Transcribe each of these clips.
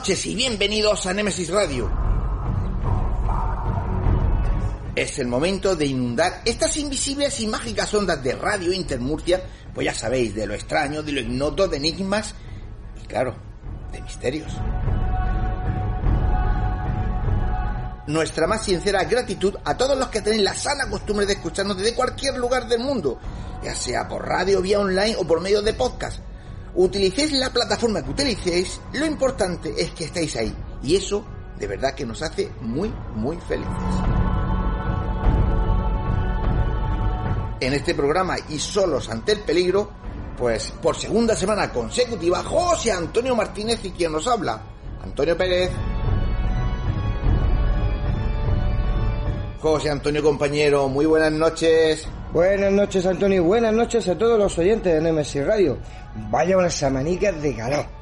Noches y bienvenidos a Nemesis Radio. Es el momento de inundar estas invisibles y mágicas ondas de Radio Intermurcia, pues ya sabéis, de lo extraño, de lo ignoto, de enigmas y claro, de misterios. Nuestra más sincera gratitud a todos los que tenéis la sana costumbre de escucharnos desde cualquier lugar del mundo, ya sea por radio, vía online o por medio de podcast. Utilicéis la plataforma que utilicéis, lo importante es que estéis ahí. Y eso de verdad que nos hace muy, muy felices. En este programa y solos ante el peligro, pues por segunda semana consecutiva, José Antonio Martínez y quien nos habla, Antonio Pérez. José Antonio compañero, muy buenas noches. Buenas noches, Antonio. Buenas noches a todos los oyentes de Nemesis Radio. Vaya unas samanicas de calor.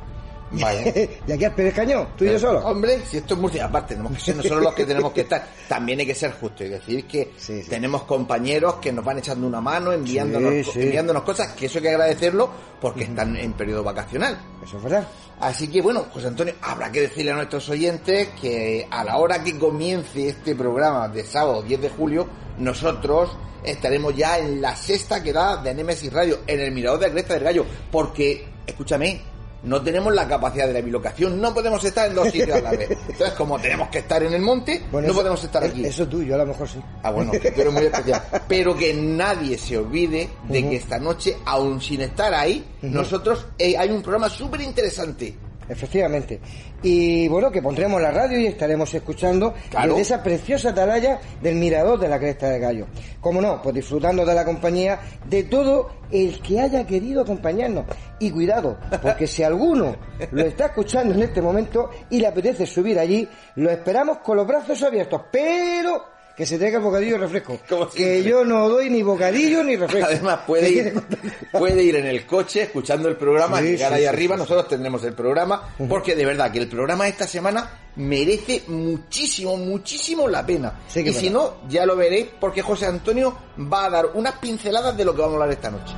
Vaya. ¿Y aquí al Pérez Cañón? ¿Tú y yo solo? Hombre, si esto es Murcia, aparte, tenemos que ser nosotros los que tenemos que estar. También hay que ser justo y decir que Sí, sí. tenemos compañeros que nos van echando una mano, enviándonos, Sí, enviándonos cosas, que eso hay que agradecerlo porque están en periodo vacacional. Eso es verdad. Así que bueno, José Antonio, habrá que decirle a nuestros oyentes que a la hora que comience este programa de sábado 10 de julio, nosotros estaremos ya en la sexta quedada de Nemesis Radio, en el Mirador de Cresta del Gallo, porque, escúchame, no tenemos la capacidad de la bilocación, no podemos estar en dos sitios a la vez. Entonces, como tenemos que estar en el monte, no eso- podemos estar es- aquí. Eso tú, yo a lo mejor sí. Ah, bueno, que tú eres muy especial. Pero que nadie se olvide de que esta noche, aún sin estar ahí, nosotros eh, hay un programa súper interesante. Efectivamente. Y bueno, que pondremos la radio y estaremos escuchando Claro. desde esa preciosa atalaya del mirador de la Cresta del Gallo. Como no, pues disfrutando de la compañía de todo el que haya querido acompañarnos. Y cuidado, porque si alguno lo está escuchando en este momento y le apetece subir allí, lo esperamos con los brazos abiertos, pero que se traiga bocadillo y refresco. Que yo no doy ni bocadillo ni refresco. Además, puede ¿Qué ir, puede ir en el coche escuchando el programa, Sí, llegar sí, ahí sí, arriba, nosotros tendremos el programa, porque de verdad que el programa de esta semana merece muchísimo, muchísimo la pena. Y si no, ya lo veréis, porque José Antonio va a dar unas pinceladas de lo que vamos a hablar esta noche.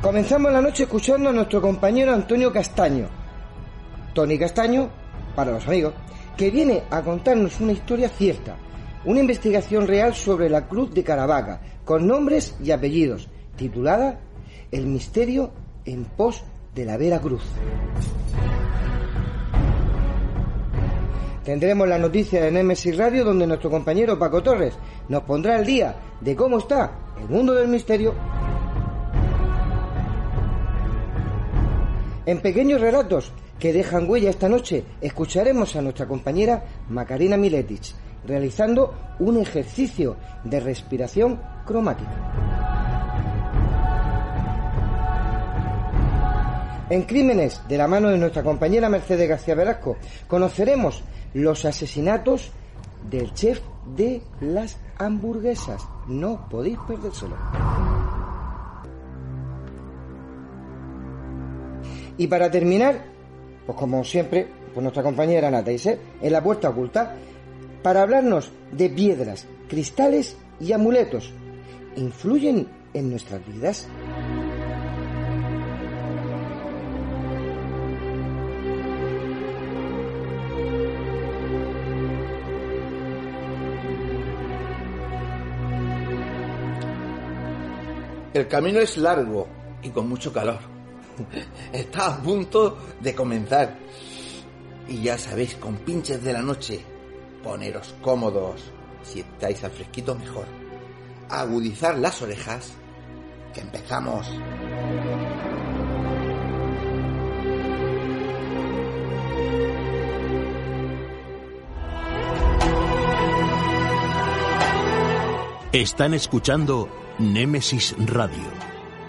Comenzamos la noche escuchando a nuestro compañero Antonio Castaño, Tony Castaño, para los amigos, que viene a contarnos una historia cierta, una investigación real sobre la Cruz de Caravaca, con nombres y apellidos, titulada El misterio en pos de la Vera Cruz. Tendremos la noticia de Nemesis Radio donde nuestro compañero Paco Torres nos pondrá al día de cómo está el mundo del misterio En pequeños relatos que dejan huella esta noche, escucharemos a nuestra compañera Macarena Miletic realizando un ejercicio de respiración cromática. En Crímenes, de la mano de nuestra compañera Mercedes García Velasco, conoceremos los asesinatos del chef de las hamburguesas. No podéis perdérselo. Y para terminar, pues como siempre, pues nuestra compañera Nata Iser, en la puerta oculta, para hablarnos de piedras, cristales y amuletos. ¿Influyen en nuestras vidas? El camino es largo y con mucho calor. Está a punto de comenzar. Y ya sabéis, con pinches de la noche, poneros cómodos. Si estáis al fresquito, mejor. Agudizar las orejas, que empezamos. Están escuchando Némesis Radio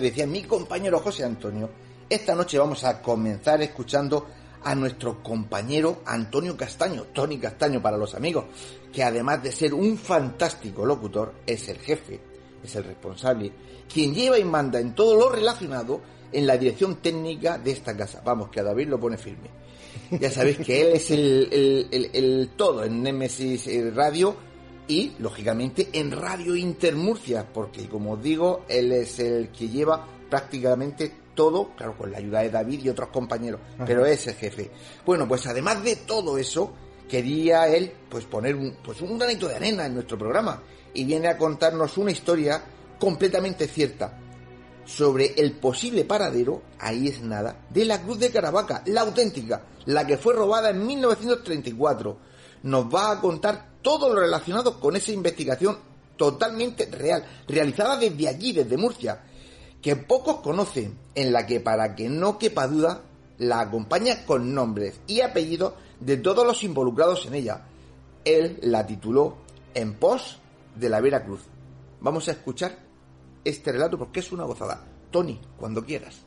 Decía mi compañero José Antonio, esta noche vamos a comenzar escuchando a nuestro compañero Antonio Castaño, Tony Castaño para los amigos, que además de ser un fantástico locutor, es el jefe, es el responsable, quien lleva y manda en todo lo relacionado en la dirección técnica de esta casa. Vamos, que a David lo pone firme. Ya sabéis que él es el, el todo en Nemesis Radio y, lógicamente, en Radio Intermurcia, porque, como os digo, él es el que lleva prácticamente todo, claro, con la ayuda de David y otros compañeros, pero es el jefe. Bueno, pues además de todo eso, quería él pues poner un, pues un granito de arena en nuestro programa y viene a contarnos una historia completamente cierta sobre el posible paradero, ahí es nada, de la Cruz de Caravaca, la auténtica, la que fue robada en 1934. Nos va a contar todo lo relacionado con esa investigación totalmente real, realizada desde allí, desde Murcia, que pocos conocen, en la que para que no quepa duda, la acompaña con nombres y apellidos de todos los involucrados en ella. Él la tituló En pos de la Vera Cruz. Vamos a escuchar este relato porque es una gozada. Tony, cuando quieras.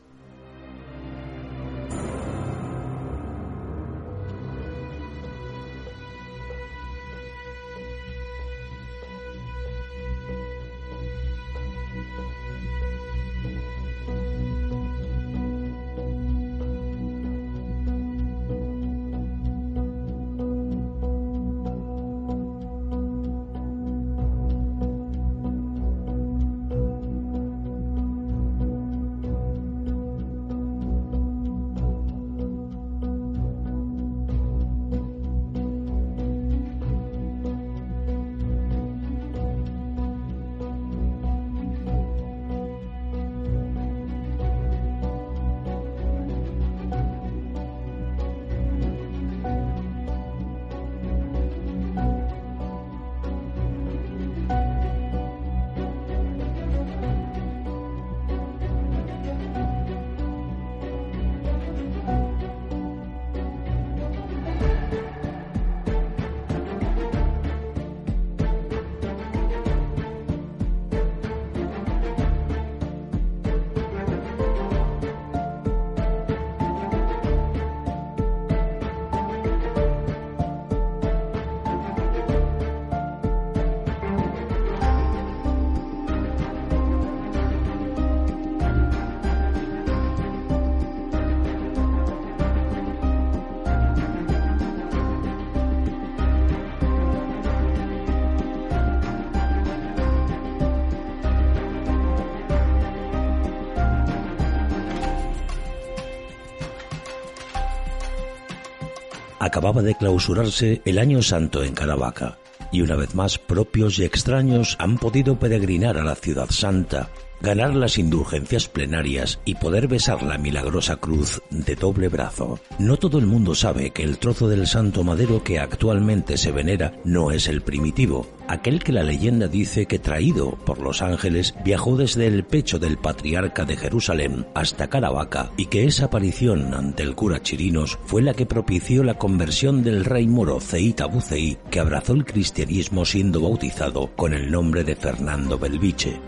Acababa de clausurarse el Año Santo en Caravaca, y una vez más propios y extraños han podido peregrinar a la ciudad santa ganar las indulgencias plenarias y poder besar la milagrosa cruz de doble brazo. No todo el mundo sabe que el trozo del santo madero que actualmente se venera no es el primitivo, aquel que la leyenda dice que traído por los ángeles viajó desde el pecho del patriarca de Jerusalén hasta Caravaca y que esa aparición ante el cura Chirinos fue la que propició la conversión del rey moro Ceita que abrazó el cristianismo siendo bautizado con el nombre de Fernando Belviche.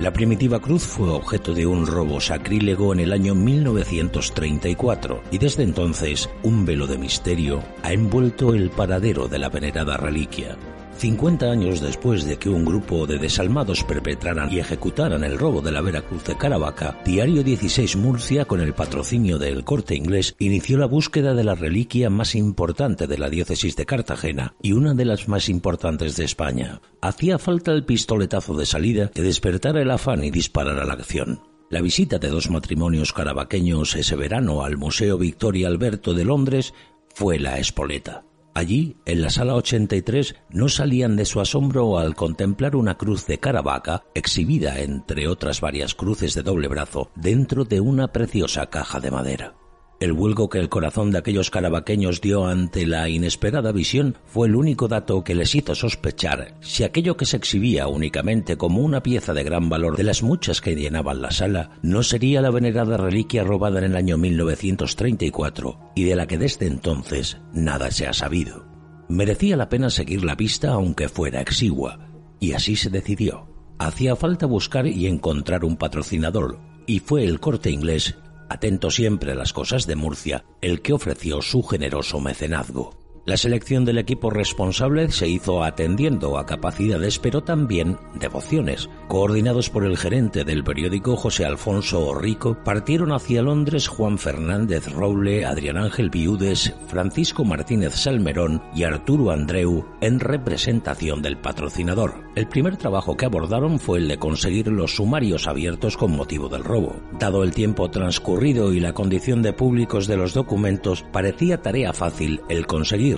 La primitiva cruz fue objeto de un robo sacrílego en el año 1934 y desde entonces un velo de misterio ha envuelto el paradero de la venerada reliquia. 50 años después de que un grupo de desalmados perpetraran y ejecutaran el robo de la Veracruz de Caravaca, Diario 16 Murcia, con el patrocinio del corte inglés, inició la búsqueda de la reliquia más importante de la diócesis de Cartagena y una de las más importantes de España. Hacía falta el pistoletazo de salida que despertara el afán y disparara la acción. La visita de dos matrimonios caravaqueños ese verano al Museo Victoria Alberto de Londres fue la espoleta. Allí, en la sala 83, no salían de su asombro al contemplar una cruz de Caravaca exhibida entre otras varias cruces de doble brazo dentro de una preciosa caja de madera. El vuelco que el corazón de aquellos carabaqueños dio ante la inesperada visión fue el único dato que les hizo sospechar si aquello que se exhibía únicamente como una pieza de gran valor de las muchas que llenaban la sala no sería la venerada reliquia robada en el año 1934 y de la que desde entonces nada se ha sabido. Merecía la pena seguir la pista aunque fuera exigua, y así se decidió. Hacía falta buscar y encontrar un patrocinador, y fue el corte inglés atento siempre a las cosas de Murcia, el que ofreció su generoso mecenazgo. La selección del equipo responsable se hizo atendiendo a capacidades pero también devociones. Coordinados por el gerente del periódico José Alfonso Rico, partieron hacia Londres Juan Fernández Roble, Adrián Ángel Viudes, Francisco Martínez Salmerón y Arturo Andreu en representación del patrocinador. El primer trabajo que abordaron fue el de conseguir los sumarios abiertos con motivo del robo. Dado el tiempo transcurrido y la condición de públicos de los documentos, parecía tarea fácil el conseguir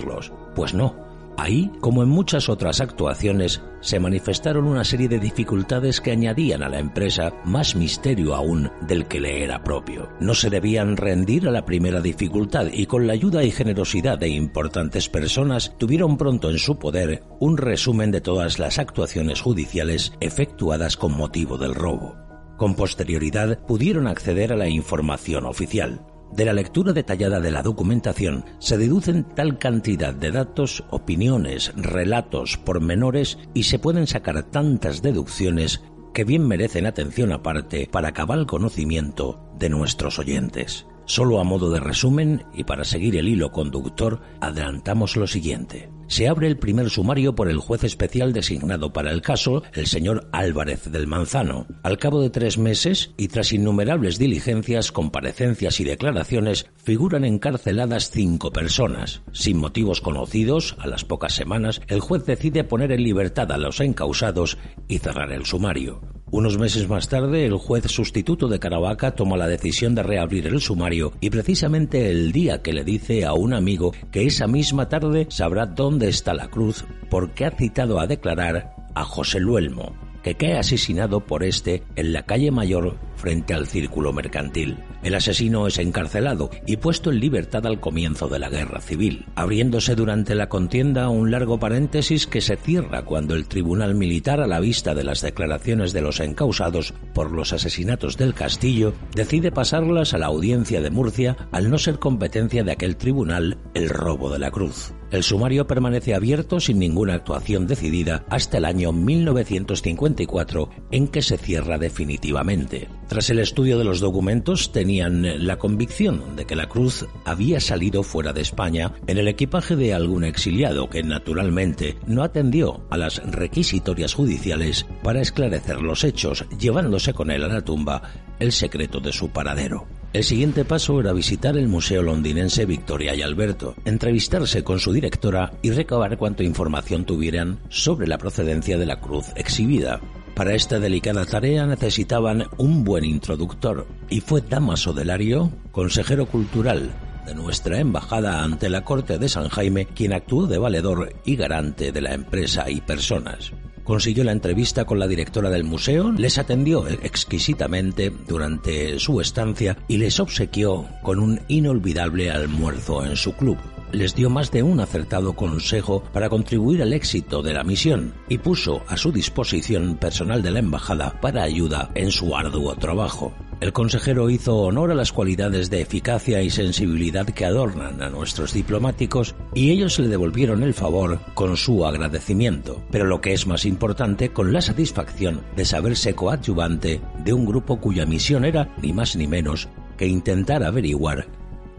pues no. Ahí, como en muchas otras actuaciones, se manifestaron una serie de dificultades que añadían a la empresa más misterio aún del que le era propio. No se debían rendir a la primera dificultad y con la ayuda y generosidad de importantes personas tuvieron pronto en su poder un resumen de todas las actuaciones judiciales efectuadas con motivo del robo. Con posterioridad pudieron acceder a la información oficial. De la lectura detallada de la documentación se deducen tal cantidad de datos, opiniones, relatos, pormenores y se pueden sacar tantas deducciones que bien merecen atención aparte para cabal conocimiento de nuestros oyentes. Solo a modo de resumen y para seguir el hilo conductor, adelantamos lo siguiente. Se abre el primer sumario por el juez especial designado para el caso, el señor Álvarez del Manzano. Al cabo de tres meses y tras innumerables diligencias, comparecencias y declaraciones, figuran encarceladas cinco personas. Sin motivos conocidos, a las pocas semanas, el juez decide poner en libertad a los encausados y cerrar el sumario. Unos meses más tarde, el juez sustituto de Caravaca toma la decisión de reabrir el sumario y precisamente el día que le dice a un amigo que esa misma tarde sabrá dónde está la cruz porque ha citado a declarar a José Luelmo, que cae asesinado por este en la calle Mayor frente al círculo mercantil. El asesino es encarcelado y puesto en libertad al comienzo de la guerra civil, abriéndose durante la contienda un largo paréntesis que se cierra cuando el tribunal militar, a la vista de las declaraciones de los encausados por los asesinatos del castillo, decide pasarlas a la audiencia de Murcia al no ser competencia de aquel tribunal el robo de la cruz. El sumario permanece abierto sin ninguna actuación decidida hasta el año 1954 en que se cierra definitivamente. Tras el estudio de los documentos tenían la convicción de que la cruz había salido fuera de España en el equipaje de algún exiliado que naturalmente no atendió a las requisitorias judiciales para esclarecer los hechos, llevándose con él a la tumba el secreto de su paradero. El siguiente paso era visitar el Museo Londinense Victoria y Alberto, entrevistarse con su directora y recabar cuanto información tuvieran sobre la procedencia de la cruz exhibida. Para esta delicada tarea necesitaban un buen introductor y fue Damaso Delario, consejero cultural de nuestra embajada ante la Corte de San Jaime, quien actuó de valedor y garante de la empresa y personas. Consiguió la entrevista con la directora del museo, les atendió exquisitamente durante su estancia y les obsequió con un inolvidable almuerzo en su club les dio más de un acertado consejo para contribuir al éxito de la misión y puso a su disposición personal de la embajada para ayuda en su arduo trabajo. El consejero hizo honor a las cualidades de eficacia y sensibilidad que adornan a nuestros diplomáticos y ellos le devolvieron el favor con su agradecimiento, pero lo que es más importante, con la satisfacción de saberse coadyuvante de un grupo cuya misión era, ni más ni menos, que intentar averiguar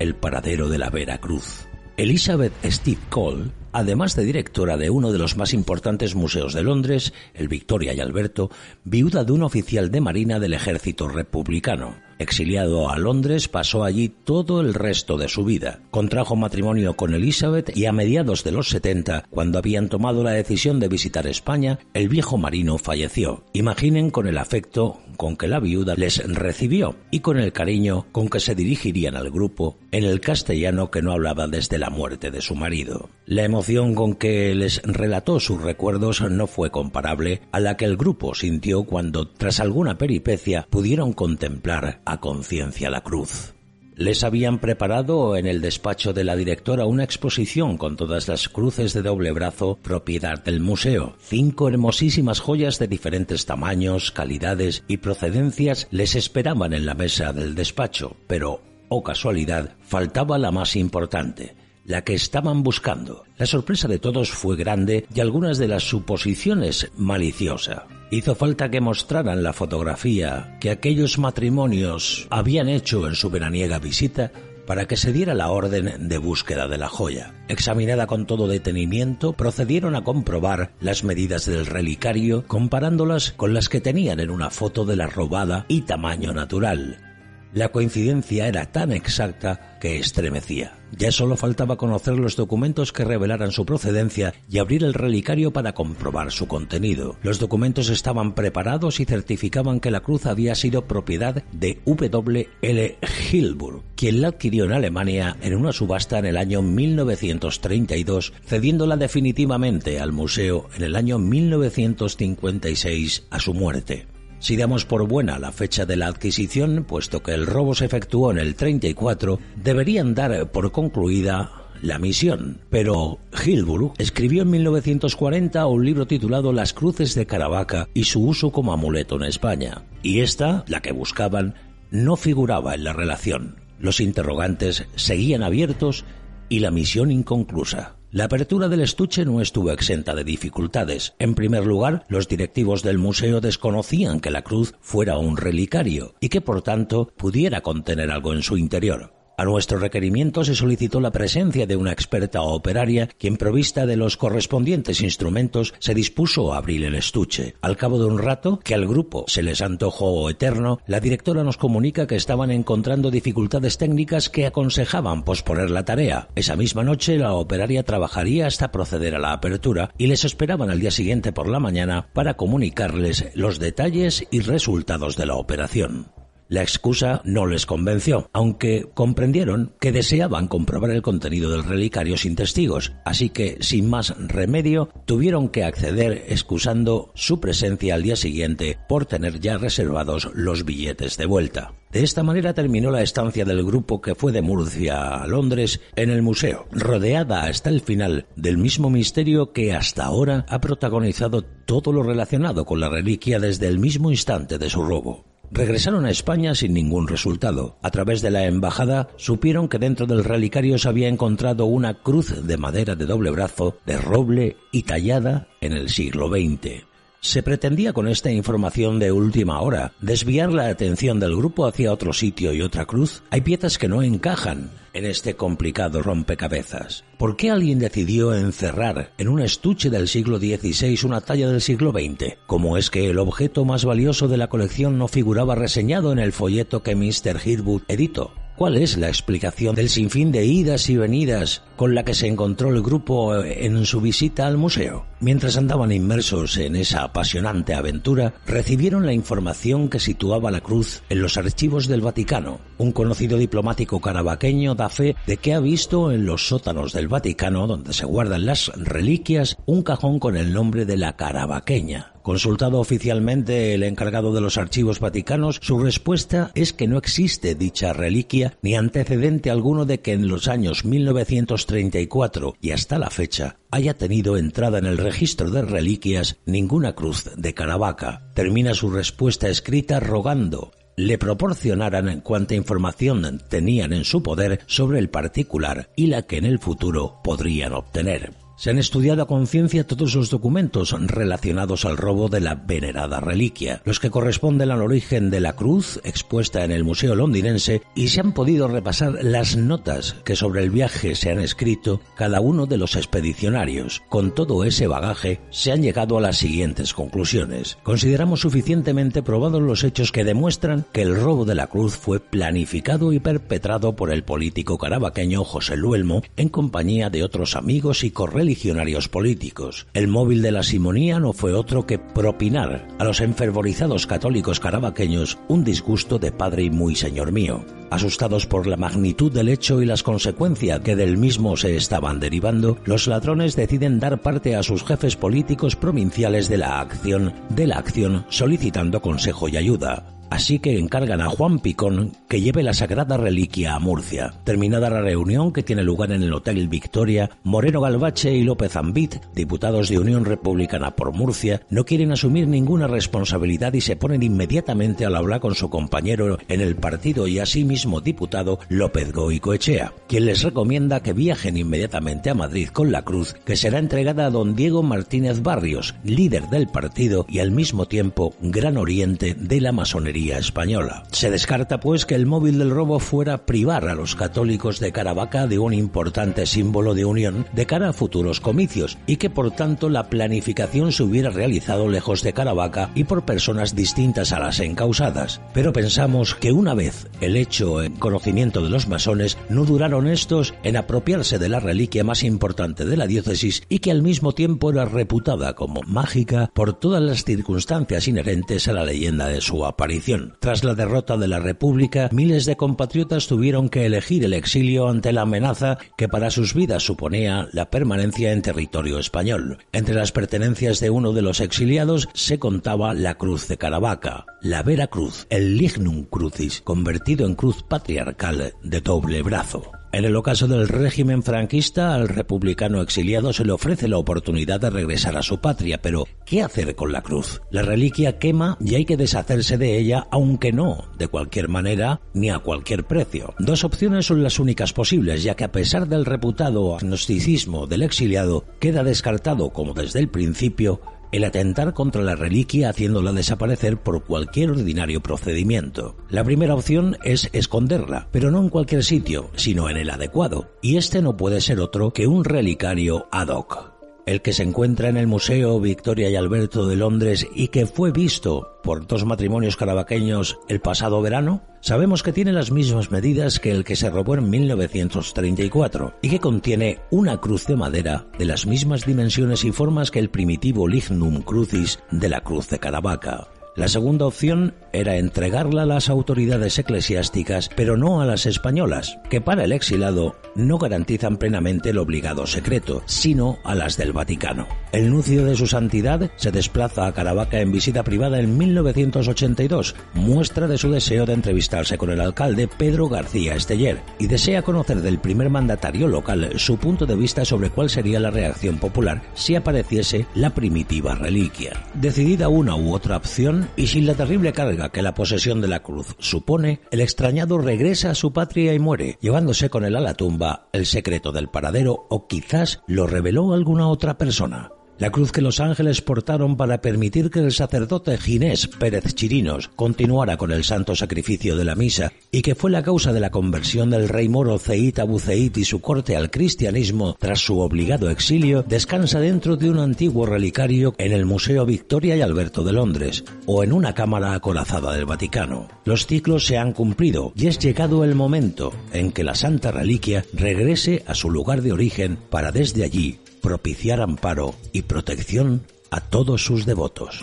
el paradero de la Veracruz. Elizabeth Steve Cole además de directora de uno de los más importantes museos de Londres, el Victoria y Alberto, viuda de un oficial de Marina del ejército republicano. Exiliado a Londres, pasó allí todo el resto de su vida. Contrajo matrimonio con Elizabeth y a mediados de los 70, cuando habían tomado la decisión de visitar España, el viejo marino falleció. Imaginen con el afecto con que la viuda les recibió y con el cariño con que se dirigirían al grupo en el castellano que no hablaba desde la muerte de su marido. La emoción con que les relató sus recuerdos no fue comparable a la que el grupo sintió cuando, tras alguna peripecia, pudieron contemplar a conciencia la cruz. Les habían preparado en el despacho de la directora una exposición con todas las cruces de doble brazo propiedad del museo. Cinco hermosísimas joyas de diferentes tamaños, calidades y procedencias les esperaban en la mesa del despacho, pero, oh casualidad, faltaba la más importante, la que estaban buscando. La sorpresa de todos fue grande y algunas de las suposiciones maliciosa. Hizo falta que mostraran la fotografía que aquellos matrimonios habían hecho en su veraniega visita para que se diera la orden de búsqueda de la joya. Examinada con todo detenimiento, procedieron a comprobar las medidas del relicario comparándolas con las que tenían en una foto de la robada y tamaño natural. La coincidencia era tan exacta que estremecía. Ya solo faltaba conocer los documentos que revelaran su procedencia y abrir el relicario para comprobar su contenido. Los documentos estaban preparados y certificaban que la cruz había sido propiedad de W. L. Hilburg, quien la adquirió en Alemania en una subasta en el año 1932, cediéndola definitivamente al museo en el año 1956 a su muerte. Si damos por buena la fecha de la adquisición, puesto que el robo se efectuó en el 34, deberían dar por concluida la misión. Pero Hilbur escribió en 1940 un libro titulado Las cruces de Caravaca y su uso como amuleto en España. Y esta, la que buscaban, no figuraba en la relación. Los interrogantes seguían abiertos y la misión inconclusa. La apertura del estuche no estuvo exenta de dificultades. En primer lugar, los directivos del museo desconocían que la cruz fuera un relicario y que por tanto pudiera contener algo en su interior. A nuestro requerimiento se solicitó la presencia de una experta operaria quien provista de los correspondientes instrumentos se dispuso a abrir el estuche. Al cabo de un rato, que al grupo se les antojó eterno, la directora nos comunica que estaban encontrando dificultades técnicas que aconsejaban posponer la tarea. Esa misma noche la operaria trabajaría hasta proceder a la apertura y les esperaban al día siguiente por la mañana para comunicarles los detalles y resultados de la operación. La excusa no les convenció, aunque comprendieron que deseaban comprobar el contenido del relicario sin testigos, así que, sin más remedio, tuvieron que acceder excusando su presencia al día siguiente por tener ya reservados los billetes de vuelta. De esta manera terminó la estancia del grupo que fue de Murcia a Londres en el museo, rodeada hasta el final del mismo misterio que hasta ahora ha protagonizado todo lo relacionado con la reliquia desde el mismo instante de su robo. Regresaron a España sin ningún resultado. A través de la embajada supieron que dentro del relicario se había encontrado una cruz de madera de doble brazo, de roble y tallada en el siglo XX. Se pretendía con esta información de última hora desviar la atención del grupo hacia otro sitio y otra cruz. Hay piezas que no encajan en este complicado rompecabezas. ¿Por qué alguien decidió encerrar en un estuche del siglo XVI una talla del siglo XX? ¿Cómo es que el objeto más valioso de la colección no figuraba reseñado en el folleto que Mr. Hirwood editó? ¿Cuál es la explicación del sinfín de idas y venidas con la que se encontró el grupo en su visita al museo? Mientras andaban inmersos en esa apasionante aventura, recibieron la información que situaba la cruz en los archivos del Vaticano. Un conocido diplomático carabaqueño da fe de que ha visto en los sótanos del Vaticano, donde se guardan las reliquias, un cajón con el nombre de la carabaqueña. Consultado oficialmente el encargado de los archivos vaticanos, su respuesta es que no existe dicha reliquia ni antecedente alguno de que en los años 1934 y hasta la fecha haya tenido entrada en el registro de reliquias ninguna cruz de Caravaca. Termina su respuesta escrita rogando le proporcionaran cuanta información tenían en su poder sobre el particular y la que en el futuro podrían obtener. Se han estudiado a conciencia todos los documentos relacionados al robo de la venerada reliquia, los que corresponden al origen de la cruz expuesta en el Museo Londinense y se han podido repasar las notas que sobre el viaje se han escrito cada uno de los expedicionarios. Con todo ese bagaje se han llegado a las siguientes conclusiones. Consideramos suficientemente probados los hechos que demuestran que el robo de la cruz fue planificado y perpetrado por el político carabaqueño José Luelmo en compañía de otros amigos y correligionarios religionarios políticos. El móvil de la simonía no fue otro que propinar a los enfervorizados católicos carabaqueños un disgusto de padre y muy señor mío. Asustados por la magnitud del hecho y las consecuencias que del mismo se estaban derivando, los ladrones deciden dar parte a sus jefes políticos provinciales de la acción, de la acción solicitando consejo y ayuda. Así que encargan a Juan Picón que lleve la sagrada reliquia a Murcia. Terminada la reunión que tiene lugar en el Hotel Victoria, Moreno Galvache y López Ambit, diputados de Unión Republicana por Murcia, no quieren asumir ninguna responsabilidad y se ponen inmediatamente al hablar con su compañero en el partido y asimismo diputado López Goicoechea, quien les recomienda que viajen inmediatamente a Madrid con la cruz que será entregada a don Diego Martínez Barrios, líder del partido y al mismo tiempo gran oriente de la masonería española. Se descarta pues que el móvil del robo fuera privar a los católicos de Caravaca de un importante símbolo de unión de cara a futuros comicios y que por tanto la planificación se hubiera realizado lejos de Caravaca y por personas distintas a las encausadas. Pero pensamos que una vez el hecho en conocimiento de los masones no duraron estos en apropiarse de la reliquia más importante de la diócesis y que al mismo tiempo era reputada como mágica por todas las circunstancias inherentes a la leyenda de su aparición. Tras la derrota de la República, miles de compatriotas tuvieron que elegir el exilio ante la amenaza que para sus vidas suponía la permanencia en territorio español. Entre las pertenencias de uno de los exiliados se contaba la cruz de Caravaca, la Vera Cruz, el Lignum Crucis, convertido en cruz patriarcal de doble brazo. En el ocaso del régimen franquista, al republicano exiliado se le ofrece la oportunidad de regresar a su patria, pero ¿qué hacer con la cruz? La reliquia quema y hay que deshacerse de ella, aunque no de cualquier manera ni a cualquier precio. Dos opciones son las únicas posibles, ya que a pesar del reputado agnosticismo del exiliado, queda descartado, como desde el principio, el atentar contra la reliquia haciéndola desaparecer por cualquier ordinario procedimiento. La primera opción es esconderla, pero no en cualquier sitio, sino en el adecuado, y este no puede ser otro que un relicario ad hoc el que se encuentra en el Museo Victoria y Alberto de Londres y que fue visto por dos matrimonios carabaqueños el pasado verano? Sabemos que tiene las mismas medidas que el que se robó en 1934 y que contiene una cruz de madera de las mismas dimensiones y formas que el primitivo Lignum Crucis de la cruz de Caravaca. La segunda opción era entregarla a las autoridades eclesiásticas, pero no a las españolas, que para el exilado no garantizan plenamente el obligado secreto, sino a las del Vaticano. El nuncio de su santidad se desplaza a Caravaca en visita privada en 1982, muestra de su deseo de entrevistarse con el alcalde Pedro García Esteller y desea conocer del primer mandatario local su punto de vista sobre cuál sería la reacción popular si apareciese la primitiva reliquia. Decidida una u otra opción, y sin la terrible carga que la posesión de la cruz supone, el extrañado regresa a su patria y muere, llevándose con él a la tumba el secreto del paradero o quizás lo reveló alguna otra persona la cruz que los ángeles portaron para permitir que el sacerdote Ginés Pérez Chirinos continuara con el santo sacrificio de la misa y que fue la causa de la conversión del rey moro Zeit Abu y su corte al cristianismo tras su obligado exilio, descansa dentro de un antiguo relicario en el Museo Victoria y Alberto de Londres o en una cámara acorazada del Vaticano. Los ciclos se han cumplido y es llegado el momento en que la santa reliquia regrese a su lugar de origen para desde allí propiciar amparo y protección a todos sus devotos.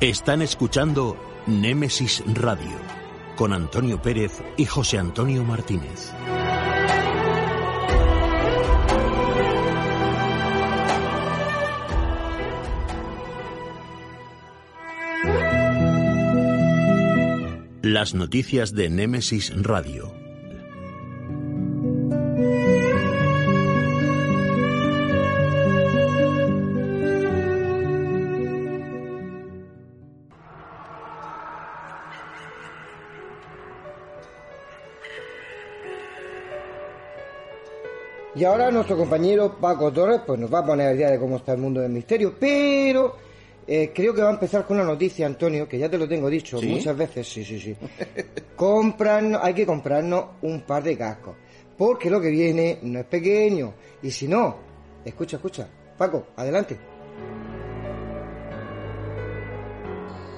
Están escuchando Némesis Radio con Antonio Pérez y José Antonio Martínez. Las noticias de Némesis Radio Y ahora nuestro compañero Paco Torres pues nos va a poner idea de cómo está el mundo del misterio, pero eh, creo que va a empezar con una noticia, Antonio, que ya te lo tengo dicho muchas veces, sí, sí, sí. Compran, hay que comprarnos un par de cascos, porque lo que viene no es pequeño, y si no, escucha, escucha, Paco, adelante.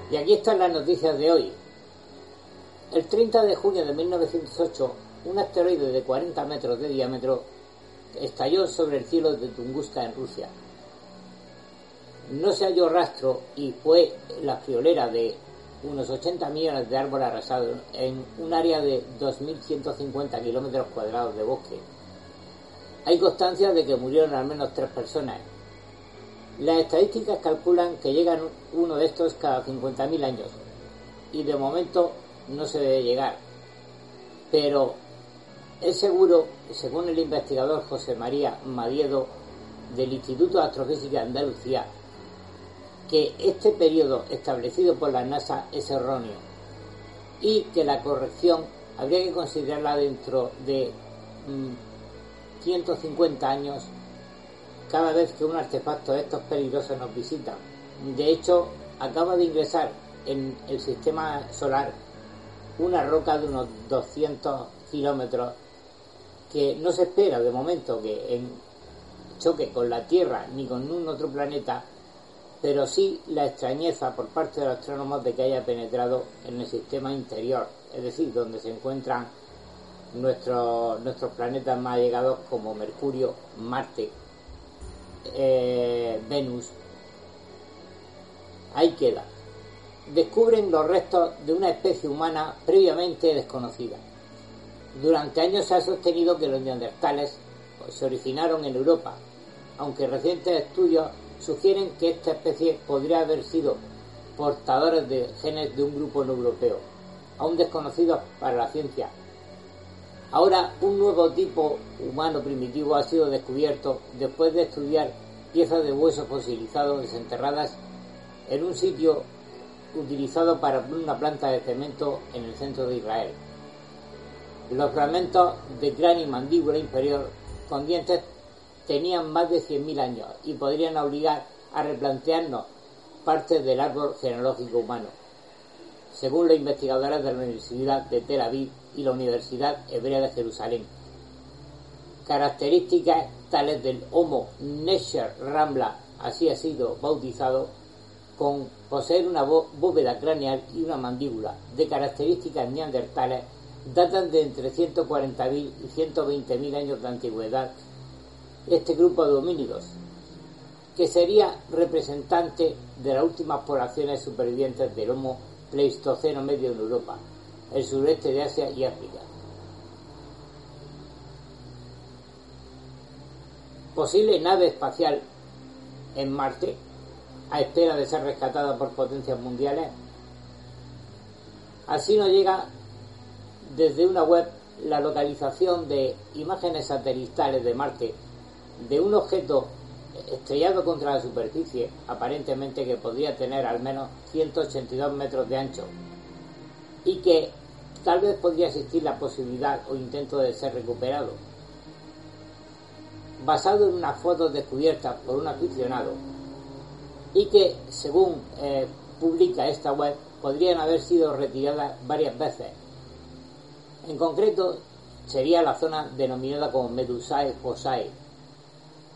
Y aquí están las noticias de hoy. El 30 de junio de 1908, un asteroide de 40 metros de diámetro estalló sobre el cielo de Tunguska en Rusia no se halló rastro y fue la friolera de unos 80 millones de árboles arrasados en un área de 2.150 kilómetros cuadrados de bosque. Hay constancia de que murieron al menos tres personas. Las estadísticas calculan que llegan uno de estos cada 50.000 años y de momento no se debe llegar. Pero es seguro, según el investigador José María Madiedo del Instituto de Astrofísica de Andalucía, que este periodo establecido por la NASA es erróneo y que la corrección habría que considerarla dentro de 150 mm, años cada vez que un artefacto de estos peligrosos nos visita. De hecho, acaba de ingresar en el sistema solar una roca de unos 200 kilómetros que no se espera de momento que en choque con la Tierra ni con ningún otro planeta pero sí la extrañeza por parte de los astrónomos de que haya penetrado en el sistema interior, es decir, donde se encuentran nuestros, nuestros planetas más allegados como Mercurio, Marte, eh, Venus. Ahí queda. Descubren los restos de una especie humana previamente desconocida. Durante años se ha sostenido que los neandertales se originaron en Europa, aunque recientes estudios sugieren que esta especie podría haber sido portadores de genes de un grupo no europeo, aún desconocidos para la ciencia. Ahora un nuevo tipo humano primitivo ha sido descubierto después de estudiar piezas de hueso fosilizado desenterradas en un sitio utilizado para una planta de cemento en el centro de Israel. Los fragmentos de cráneo y mandíbula inferior con dientes tenían más de 100.000 años y podrían obligar a replantearnos parte del árbol genealógico humano, según los investigadores de la Universidad de Tel Aviv y la Universidad Hebrea de Jerusalén. Características tales del Homo Nesher Rambla, así ha sido bautizado, con poseer una bóveda craneal y una mandíbula de características neandertales, datan de entre 140.000 y 120.000 años de antigüedad este grupo de homínidos, que sería representante de las últimas poblaciones supervivientes del Homo pleistoceno medio en Europa, el sureste de Asia y África. Posible nave espacial en Marte, a espera de ser rescatada por potencias mundiales. Así nos llega desde una web la localización de imágenes satelitales de Marte de un objeto estrellado contra la superficie, aparentemente que podría tener al menos 182 metros de ancho, y que tal vez podría existir la posibilidad o intento de ser recuperado. Basado en unas fotos descubiertas por un aficionado, y que, según eh, publica esta web, podrían haber sido retiradas varias veces. En concreto, sería la zona denominada como Medusae Fossae,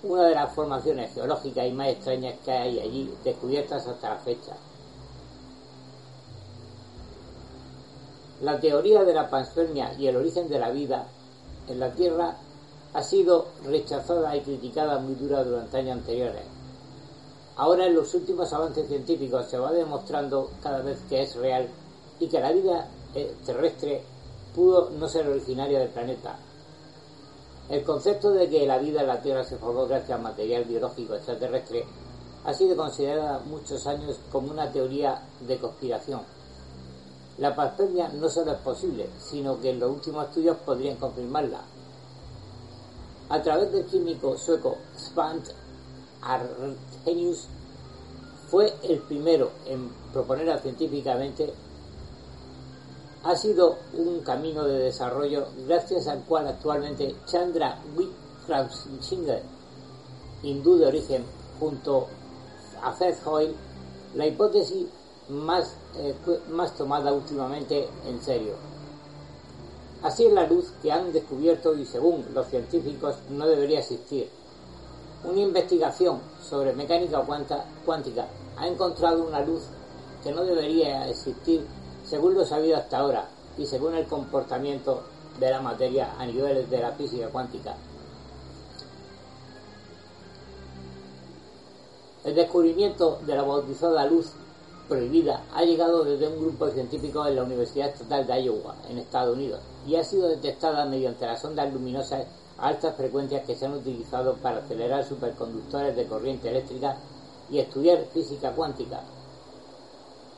una de las formaciones geológicas y más extrañas que hay allí descubiertas hasta la fecha. La teoría de la panspermia y el origen de la vida en la Tierra ha sido rechazada y criticada muy dura durante años anteriores. Ahora en los últimos avances científicos se va demostrando cada vez que es real y que la vida eh, terrestre pudo no ser originaria del planeta, el concepto de que la vida en la Tierra se formó gracias al material biológico extraterrestre ha sido considerada muchos años como una teoría de conspiración. La panspermia no solo es posible, sino que los últimos estudios podrían confirmarla. A través del químico sueco Svante Arrhenius fue el primero en proponer científicamente ha sido un camino de desarrollo gracias al cual actualmente Chandra Wickraftsinghe, hindú de origen, junto a Fred Hoyle, la hipótesis más, eh, más tomada últimamente en serio. Así es la luz que han descubierto y según los científicos no debería existir. Una investigación sobre mecánica cuántica ha encontrado una luz que no debería existir según lo sabido hasta ahora y según el comportamiento de la materia a nivel de la física cuántica. El descubrimiento de la bautizada luz prohibida ha llegado desde un grupo de científicos en la Universidad Estatal de Iowa, en Estados Unidos, y ha sido detectada mediante las ondas luminosas a altas frecuencias que se han utilizado para acelerar superconductores de corriente eléctrica y estudiar física cuántica.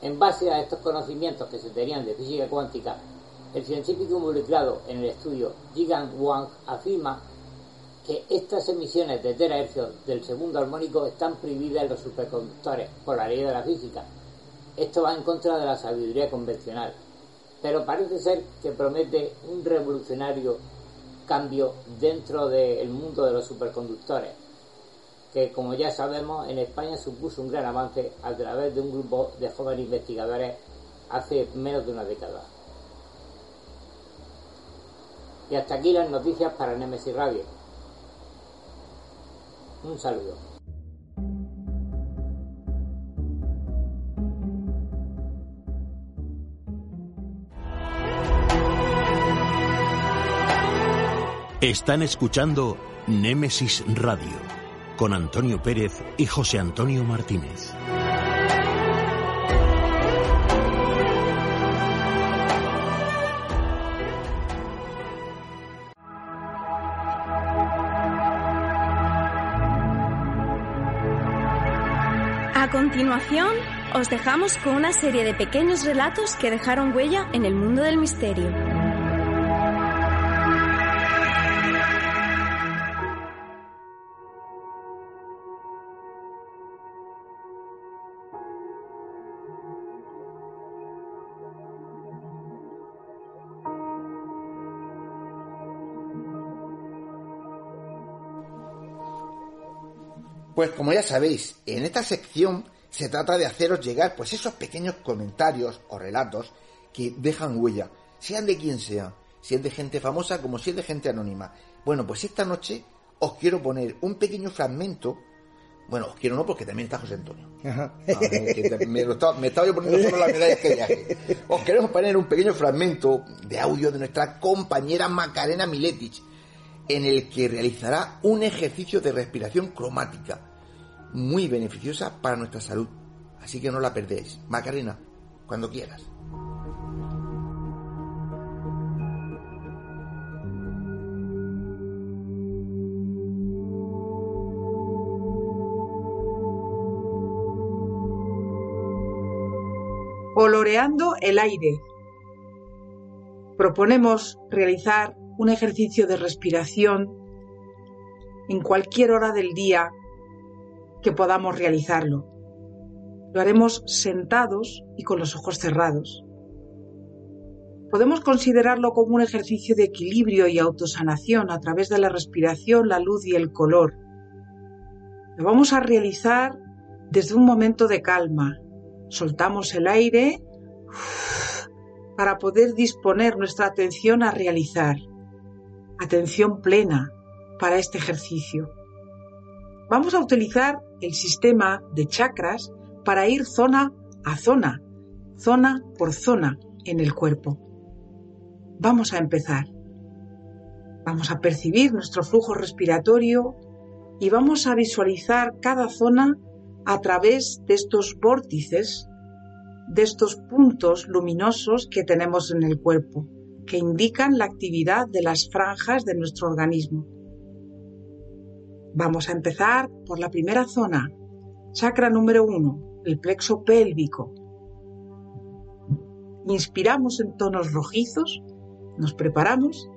En base a estos conocimientos que se tenían de física cuántica, el científico involucrado en el estudio, Jigan Wang, afirma que estas emisiones de terahercios del segundo armónico están prohibidas en los superconductores por la ley de la física. Esto va en contra de la sabiduría convencional, pero parece ser que promete un revolucionario cambio dentro del mundo de los superconductores, que como ya sabemos en España supuso un gran avance a través de un grupo de jóvenes investigadores hace menos de una década. Y hasta aquí las noticias para Nemesis Radio. Un saludo. Están escuchando Némesis Radio con Antonio Pérez y José Antonio Martínez. A continuación, os dejamos con una serie de pequeños relatos que dejaron huella en el mundo del misterio. Pues como ya sabéis, en esta sección se trata de haceros llegar pues esos pequeños comentarios o relatos que dejan huella, sean de quien sea, si es de gente famosa como si es de gente anónima. Bueno, pues esta noche os quiero poner un pequeño fragmento. Bueno, os quiero no porque también está José Antonio. Me, estaba, yo poniendo solo las medallas que viaje. Os queremos poner un pequeño fragmento de audio de nuestra compañera Macarena Miletich en el que realizará un ejercicio de respiración cromática, muy beneficiosa para nuestra salud. Así que no la perdéis. Macarena, cuando quieras. Oloreando el aire. Proponemos realizar un ejercicio de respiración en cualquier hora del día que podamos realizarlo. Lo haremos sentados y con los ojos cerrados. Podemos considerarlo como un ejercicio de equilibrio y autosanación a través de la respiración, la luz y el color. Lo vamos a realizar desde un momento de calma. Soltamos el aire para poder disponer nuestra atención a realizar atención plena para este ejercicio. Vamos a utilizar el sistema de chakras para ir zona a zona, zona por zona en el cuerpo. Vamos a empezar. Vamos a percibir nuestro flujo respiratorio y vamos a visualizar cada zona a través de estos vórtices, de estos puntos luminosos que tenemos en el cuerpo que indican la actividad de las franjas de nuestro organismo. Vamos a empezar por la primera zona, chakra número uno, el plexo pélvico. Inspiramos en tonos rojizos, nos preparamos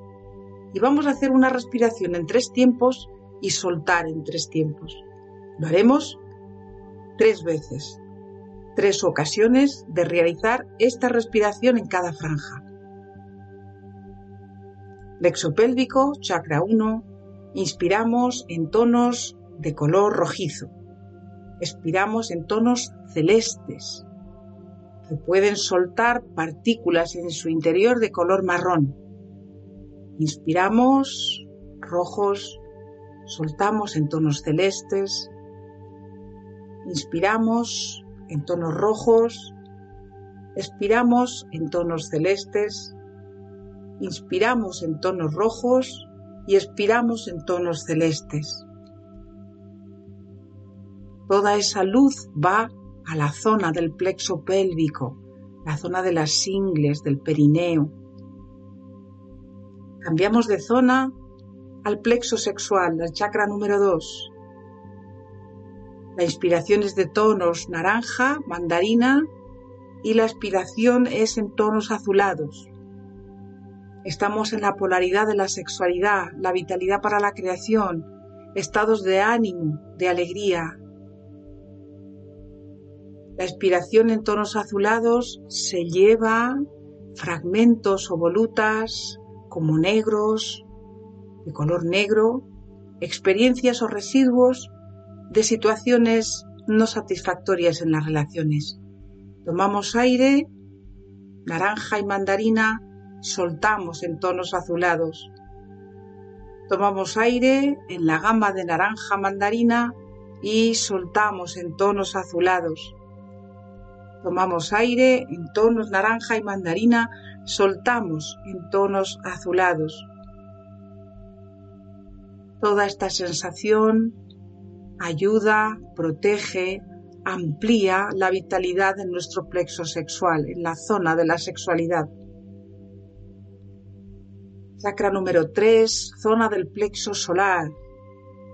y vamos a hacer una respiración en tres tiempos y soltar en tres tiempos. Lo haremos tres veces, tres ocasiones de realizar esta respiración en cada franja. Lexo pélvico, chakra 1, inspiramos en tonos de color rojizo. Expiramos en tonos celestes, que pueden soltar partículas en su interior de color marrón. Inspiramos rojos, soltamos en tonos celestes, inspiramos en tonos rojos, expiramos en tonos celestes, inspiramos en tonos rojos y expiramos en tonos celestes. Toda esa luz va a la zona del plexo pélvico, la zona de las ingles, del perineo. Cambiamos de zona al plexo sexual, al chakra número 2. La inspiración es de tonos naranja, mandarina y la expiración es en tonos azulados. Estamos en la polaridad de la sexualidad, la vitalidad para la creación, estados de ánimo, de alegría. La expiración en tonos azulados se lleva fragmentos o volutas como negros, de color negro, experiencias o residuos de situaciones no satisfactorias en las relaciones. Tomamos aire, naranja y mandarina soltamos en tonos azulados. Tomamos aire en la gama de naranja mandarina y soltamos en tonos azulados. Tomamos aire en tonos naranja y mandarina, soltamos en tonos azulados. Toda esta sensación ayuda, protege, amplía la vitalidad de nuestro plexo sexual, en la zona de la sexualidad. Chakra número 3, zona del plexo solar.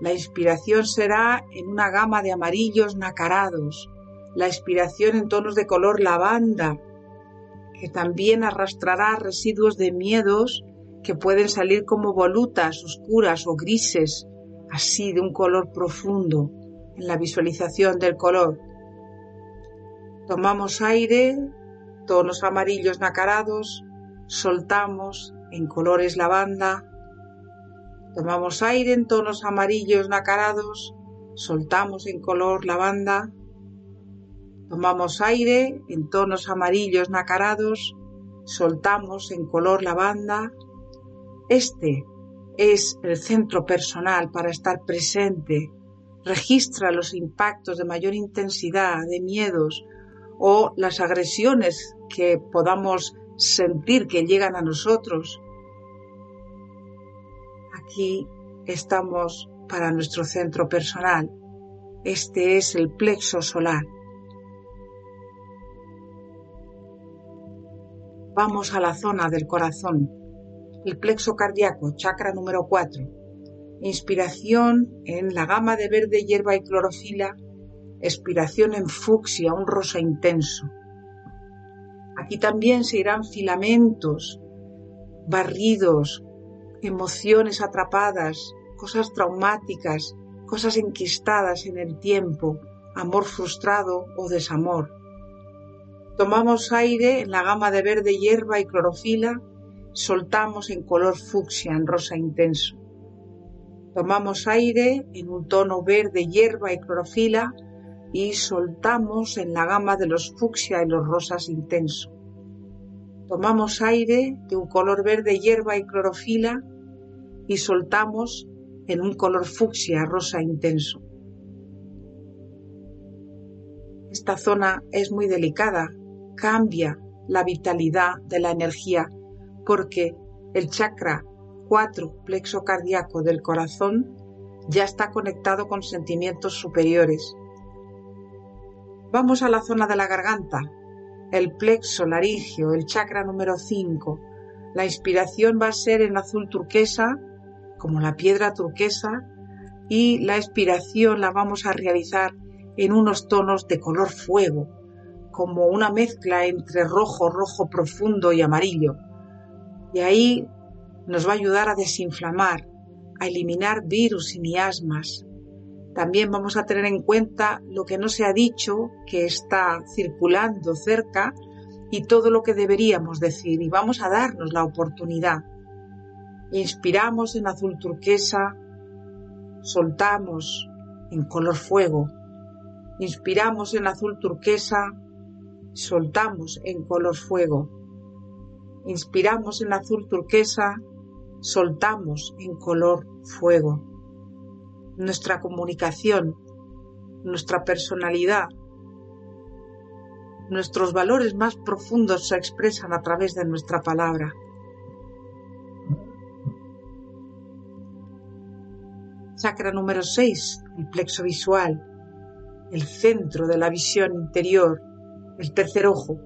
La inspiración será en una gama de amarillos nacarados. La expiración en tonos de color lavanda, que también arrastrará residuos de miedos que pueden salir como volutas oscuras o grises, así de un color profundo en la visualización del color. Tomamos aire, tonos amarillos nacarados, soltamos en colores lavanda. Tomamos aire en tonos amarillos nacarados, soltamos en color lavanda. Tomamos aire en tonos amarillos nacarados, soltamos en color lavanda. Este es el centro personal para estar presente. Registra los impactos de mayor intensidad, de miedos o las agresiones que podamos sentir que llegan a nosotros aquí estamos para nuestro centro personal. Este es el plexo solar. Vamos a la zona del corazón, el plexo cardíaco, chakra número 4. Inspiración en la gama de verde, hierba y clorofila. Expiración en fucsia, un rosa intenso. Aquí también se irán filamentos barridos emociones atrapadas, cosas traumáticas, cosas enquistadas en el tiempo, amor frustrado o desamor. Tomamos aire en la gama de verde hierba y clorofila, soltamos en color fucsia, en rosa intenso. Tomamos aire en un tono verde hierba y clorofila y soltamos en la gama de los fucsia y los rosas intenso. Tomamos aire de un color verde hierba y clorofila y soltamos en un color fucsia rosa intenso. Esta zona es muy delicada, cambia la vitalidad de la energía porque el chakra 4 plexo cardíaco del corazón ya está conectado con sentimientos superiores. Vamos a la zona de la garganta, el plexo laringio, el chakra número 5. La inspiración va a ser en azul turquesa como la piedra turquesa y la expiración la vamos a realizar en unos tonos de color fuego, como una mezcla entre rojo, rojo profundo y amarillo. Y ahí nos va a ayudar a desinflamar, a eliminar virus y miasmas. También vamos a tener en cuenta lo que no se ha dicho, que está circulando cerca, y todo lo que deberíamos decir, y vamos a darnos la oportunidad. Inspiramos en azul turquesa, soltamos en color fuego, inspiramos en azul turquesa, soltamos en color fuego. Inspiramos en azul turquesa, soltamos en color fuego. Nuestra comunicación, nuestra personalidad, nuestros valores más profundos se expresan a través de nuestra palabra. Chakra número 6, el plexo visual, el centro de la visión interior, el tercer ojo.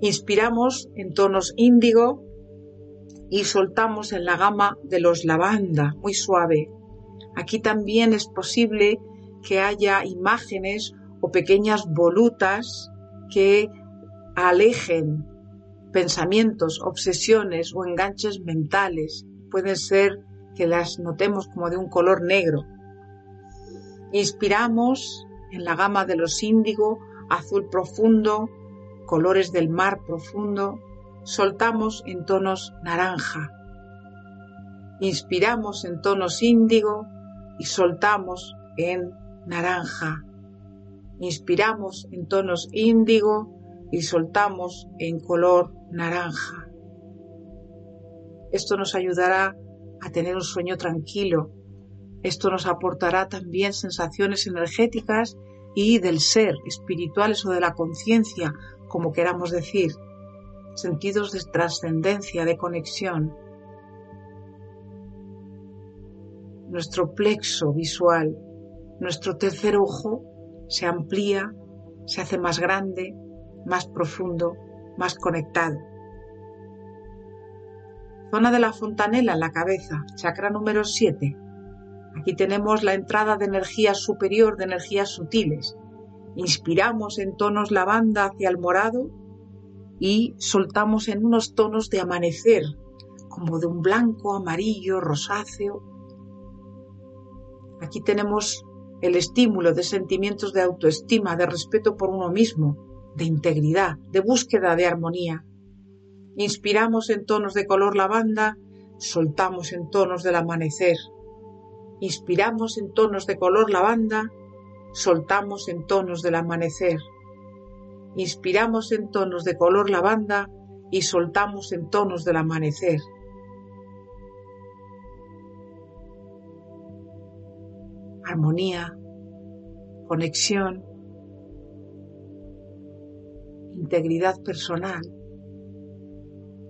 Inspiramos en tonos índigo y soltamos en la gama de los lavanda, muy suave. Aquí también es posible que haya imágenes o pequeñas volutas que alejen pensamientos, obsesiones o enganches mentales. Pueden ser que las notemos como de un color negro. Inspiramos en la gama de los índigo azul profundo, colores del mar profundo, soltamos en tonos naranja. Inspiramos en tonos índigo y soltamos en naranja. Inspiramos en tonos índigo y soltamos en color naranja. Esto nos ayudará a tener un sueño tranquilo. Esto nos aportará también sensaciones energéticas y del ser, espirituales o de la conciencia, como queramos decir, sentidos de trascendencia, de conexión. Nuestro plexo visual, nuestro tercer ojo se amplía, se hace más grande, más profundo, más conectado. Zona de la fontanela en la cabeza, chakra número 7, Aquí tenemos la entrada de energía superior, de energías sutiles. Inspiramos en tonos lavanda hacia el morado y soltamos en unos tonos de amanecer, como de un blanco, amarillo, rosáceo. Aquí tenemos el estímulo de sentimientos de autoestima, de respeto por uno mismo, de integridad, de búsqueda de armonía. Inspiramos en tonos de color lavanda, soltamos en tonos del amanecer, Inspiramos en tonos de color lavanda, soltamos en tonos del amanecer. Inspiramos en tonos de color lavanda y soltamos en tonos del amanecer. Armonía, conexión, integridad personal,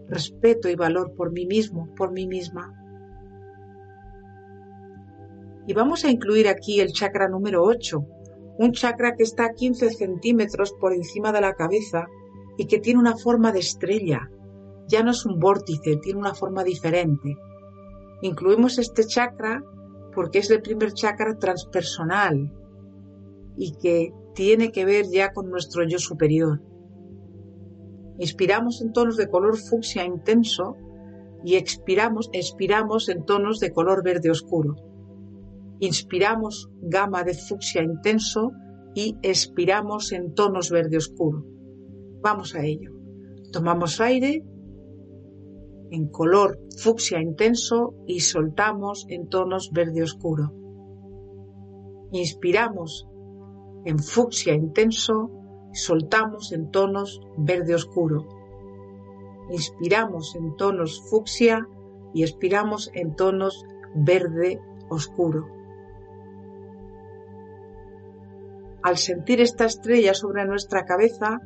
respeto y valor por mí mismo, por mí misma. Y vamos a incluir aquí el chakra número 8, un chakra que está a 15 centímetros por encima de la cabeza y que tiene una forma de estrella. Ya no es un vórtice, tiene una forma diferente. Incluimos este chakra porque es el primer chakra transpersonal y que tiene que ver ya con nuestro yo superior. Inspiramos en tonos de color fucsia intenso y expiramos, expiramos en tonos de color verde oscuro. Inspiramos gama de fucsia intenso y expiramos en tonos verde oscuro. Vamos a ello. Tomamos aire en color fucsia intenso y soltamos en tonos verde oscuro. Inspiramos en fucsia intenso soltamos en tonos verde oscuro. Inspiramos en tonos fucsia y expiramos en tonos verde oscuro. Al sentir esta estrella sobre nuestra cabeza,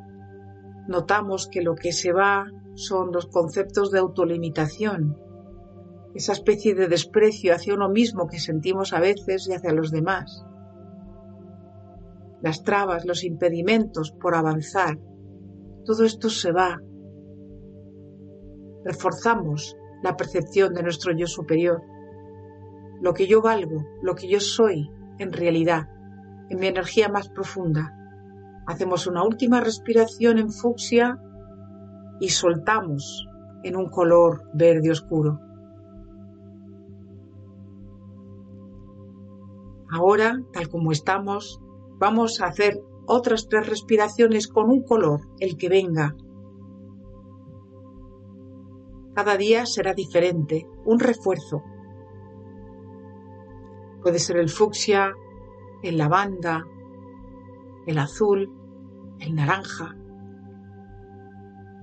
notamos que lo que se va son los conceptos de autolimitación, esa especie de desprecio hacia uno mismo que sentimos a veces y hacia los demás. Las trabas, los impedimentos por avanzar, todo esto se va. Reforzamos la percepción de nuestro yo superior, lo que yo valgo, lo que yo soy en realidad en mi energía más profunda, Hacemos una última respiración en fucsia y soltamos en un color verde oscuro. Ahora, tal como estamos, vamos a hacer otras tres respiraciones con un color, el que venga. Cada día será diferente, un refuerzo. Puede ser el fucsia, el lavanda, el azul, el naranja.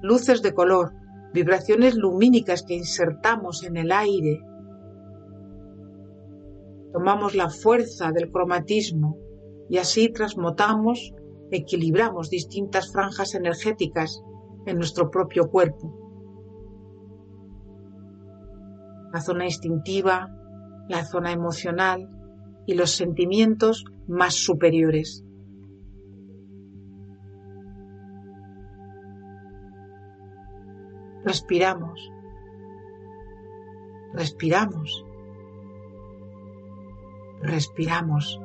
Luces de color, vibraciones lumínicas que insertamos en el aire. Tomamos la fuerza del cromatismo y así transmutamos, equilibramos distintas franjas energéticas en nuestro propio cuerpo. La zona instintiva, la zona emocional y los sentimientos más superiores. Respiramos. Respiramos. Respiramos.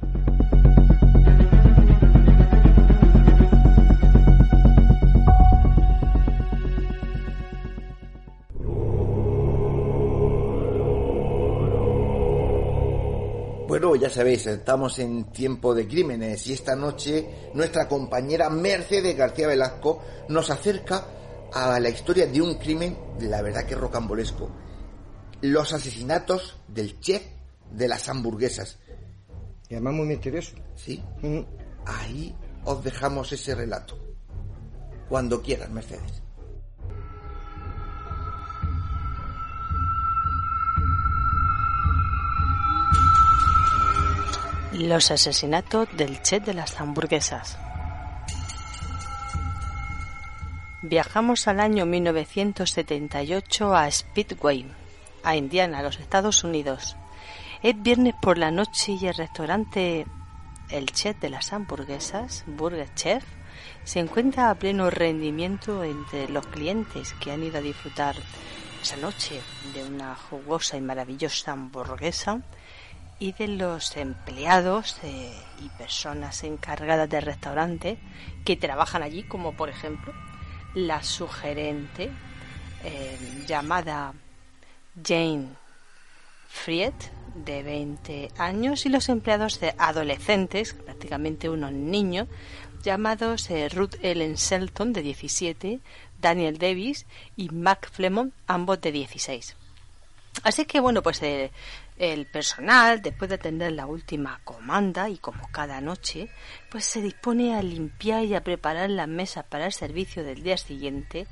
Ya sabéis, estamos en tiempo de crímenes y esta noche nuestra compañera Mercedes García Velasco nos acerca a la historia de un crimen, la verdad que rocambolesco. Los asesinatos del chef de las hamburguesas. Y además muy misterioso. ¿Sí? Mm. Ahí os dejamos ese relato. Cuando quieras, Mercedes. Los asesinatos del chef de las hamburguesas. Viajamos al año 1978 a Speedway, a Indiana, los Estados Unidos. Es viernes por la noche y el restaurante El Chef de las Hamburguesas, Burger Chef, se encuentra a pleno rendimiento entre los clientes que han ido a disfrutar esa noche de una jugosa y maravillosa hamburguesa y de los empleados eh, y personas encargadas del restaurante que trabajan allí, como por ejemplo la sugerente eh, llamada Jane Fried, de 20 años, y los empleados de adolescentes, prácticamente unos niños, llamados eh, Ruth Ellen Shelton, de 17, Daniel Davis y Mac Flemont, ambos de 16. Así que bueno, pues eh, el personal, después de atender la última comanda y como cada noche, pues se dispone a limpiar y a preparar las mesas para el servicio del día siguiente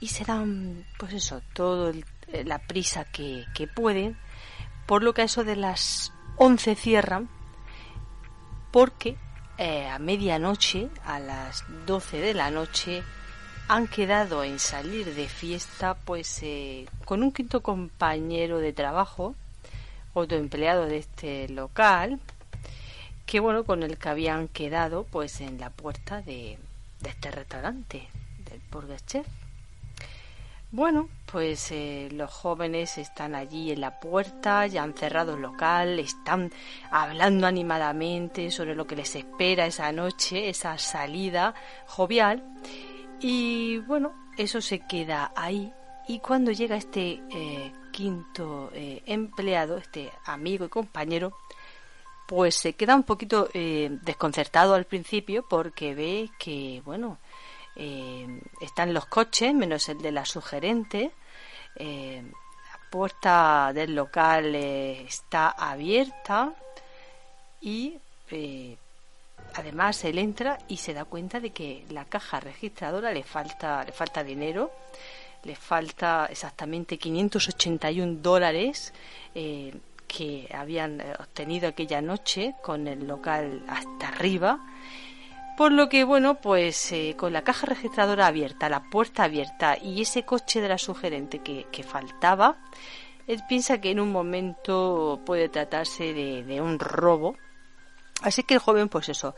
y se dan, pues eso, todo el- la prisa que, que pueden, por lo que a eso de las 11 cierran, porque eh, a medianoche, a las 12 de la noche, han quedado en salir de fiesta pues eh, con un quinto compañero de trabajo, otro empleado de este local, que bueno, con el que habían quedado pues en la puerta de, este restaurante, del Burger Chef. Bueno, pues eh, los jóvenes están allí en la puerta, ya han cerrado el local, están hablando animadamente sobre lo que les espera esa noche, esa salida jovial. Y bueno, eso se queda ahí. Y cuando llega este eh, quinto eh, empleado, este amigo y compañero, pues se queda un poquito eh, desconcertado al principio porque ve que, bueno, eh, están los coches, menos el de la sugerente. la puerta del local está abierta y además él entra y se da cuenta de que la caja registradora le falta, le falta dinero. Le falta exactamente 581 dólares eh, que habían eh, obtenido aquella noche con el local hasta arriba. Por lo que, bueno, pues eh, con la caja registradora abierta, la puerta abierta y ese coche de la sugerente que, faltaba, él piensa que en un momento puede tratarse de, un robo. Así que el joven, pues eso,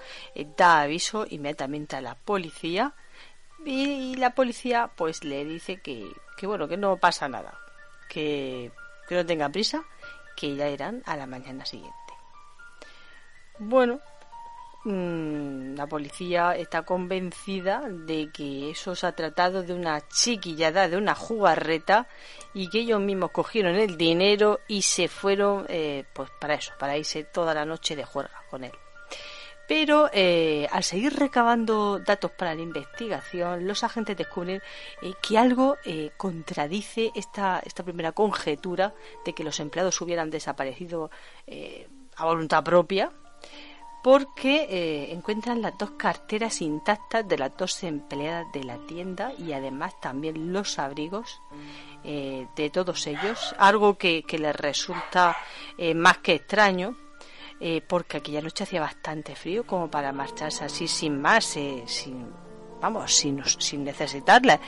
da aviso inmediatamente a la policía y, la policía pues le dice que, que, bueno, que no pasa nada, que, que no tenga prisa, que ya eran a la mañana siguiente. Bueno, Mm, la policía está convencida de que eso se ha tratado de una chiquillada, de una jugarreta y que ellos mismos cogieron el dinero y se fueron eh, pues para eso, para irse toda la noche de juerga con él. Pero eh, al seguir recabando datos para la investigación, los agentes descubren eh, que algo contradice esta, esta primera conjetura de que los empleados hubieran desaparecido a voluntad propia, porque eh, encuentran las dos carteras intactas de las dos empleadas de la tienda y además también los abrigos eh, de todos ellos, algo que, les resulta eh, más que extraño. Porque aquella noche hacía bastante frío como para marcharse así sin más, sin vamos, sin, sin necesitarla.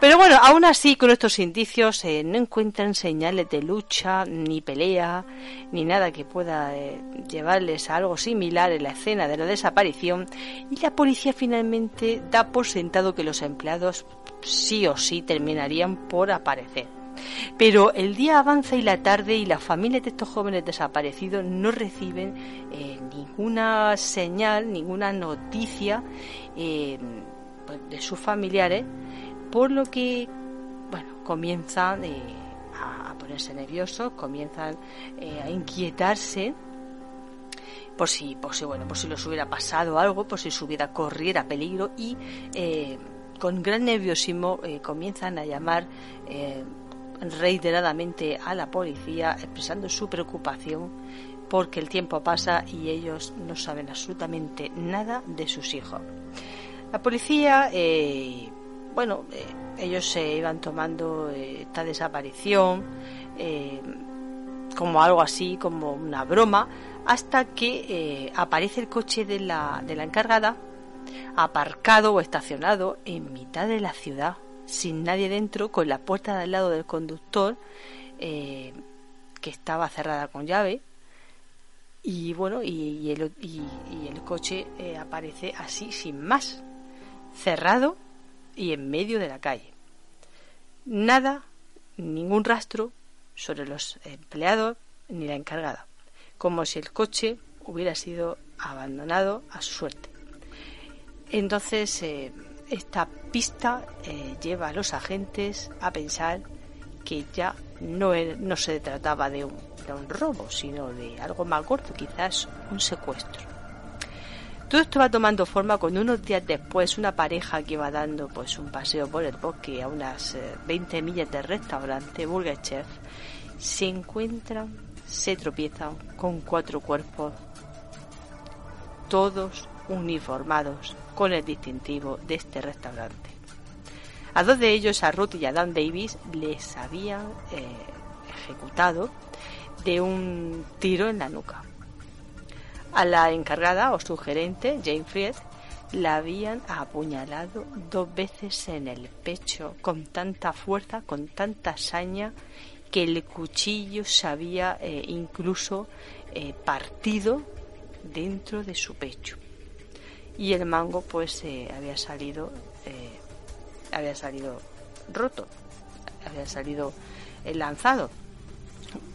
Pero bueno, aún así, con estos indicios eh, no encuentran señales de lucha, ni pelea, ni nada que pueda eh, llevarles a algo similar en la escena de la desaparición. Y la policía finalmente da por sentado que los empleados sí o sí terminarían por aparecer. Pero el día avanza y la tarde y las familias de estos jóvenes desaparecidos no reciben eh, ninguna señal, ninguna noticia pues, de sus familiares, por lo que, bueno, comienzan eh, a, ponerse nerviosos, comienzan eh, a inquietarse por si, por si, bueno, por si les hubiera pasado algo, por si su vida corriera peligro y eh, con gran nerviosismo comienzan a llamar reiteradamente a la policía expresando su preocupación porque el tiempo pasa y ellos no saben absolutamente nada de sus hijos. La policía, eh, bueno, eh, ellos se iban tomando eh, esta desaparición como algo así, como una broma, hasta que aparece el coche de la, de la encargada aparcado o estacionado en mitad de la ciudad, sin nadie dentro, con la puerta del lado del conductor, que estaba cerrada con llave, y bueno, y, el, y el, coche aparece así, sin más cerrado y en medio de la calle. Nada, ningún rastro sobre los empleados ni la encargada, como si el coche hubiera sido abandonado a su suerte. Entonces, eh, esta pista eh, lleva a los agentes a pensar que ya no, no se trataba de un, de un robo, sino de algo más gordo, quizás un secuestro. Todo esto va tomando forma cuando unos días después una pareja que va dando pues un paseo por el bosque a unas 20 eh, millas del restaurante Burger Chef se encuentran, se tropiezan con cuatro cuerpos, todos uniformados con el distintivo de este restaurante. A dos de ellos, a Ruth y a Dan Davis, les habían eh, ejecutado de un tiro en la nuca. A la encargada o su gerente, Jane Fried, la habían apuñalado dos veces en el pecho con tanta fuerza, con tanta saña, que el cuchillo se había eh, incluso eh, partido dentro de su pecho. Y el mango pues eh, había salido había salido roto, había salido lanzado.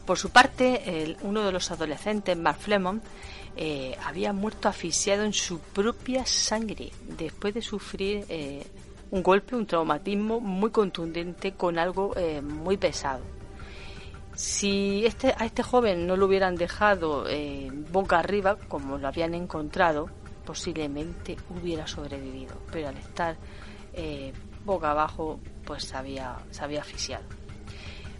Por su parte, uno de los adolescentes, Mark Flemon, eh, había muerto asfixiado en su propia sangre después de sufrir eh, un golpe, un traumatismo muy contundente con algo eh, muy pesado. Si este, a este joven no lo hubieran dejado boca arriba, como lo habían encontrado, posiblemente hubiera sobrevivido, pero al estar boca abajo, pues se había, se había asfixiado.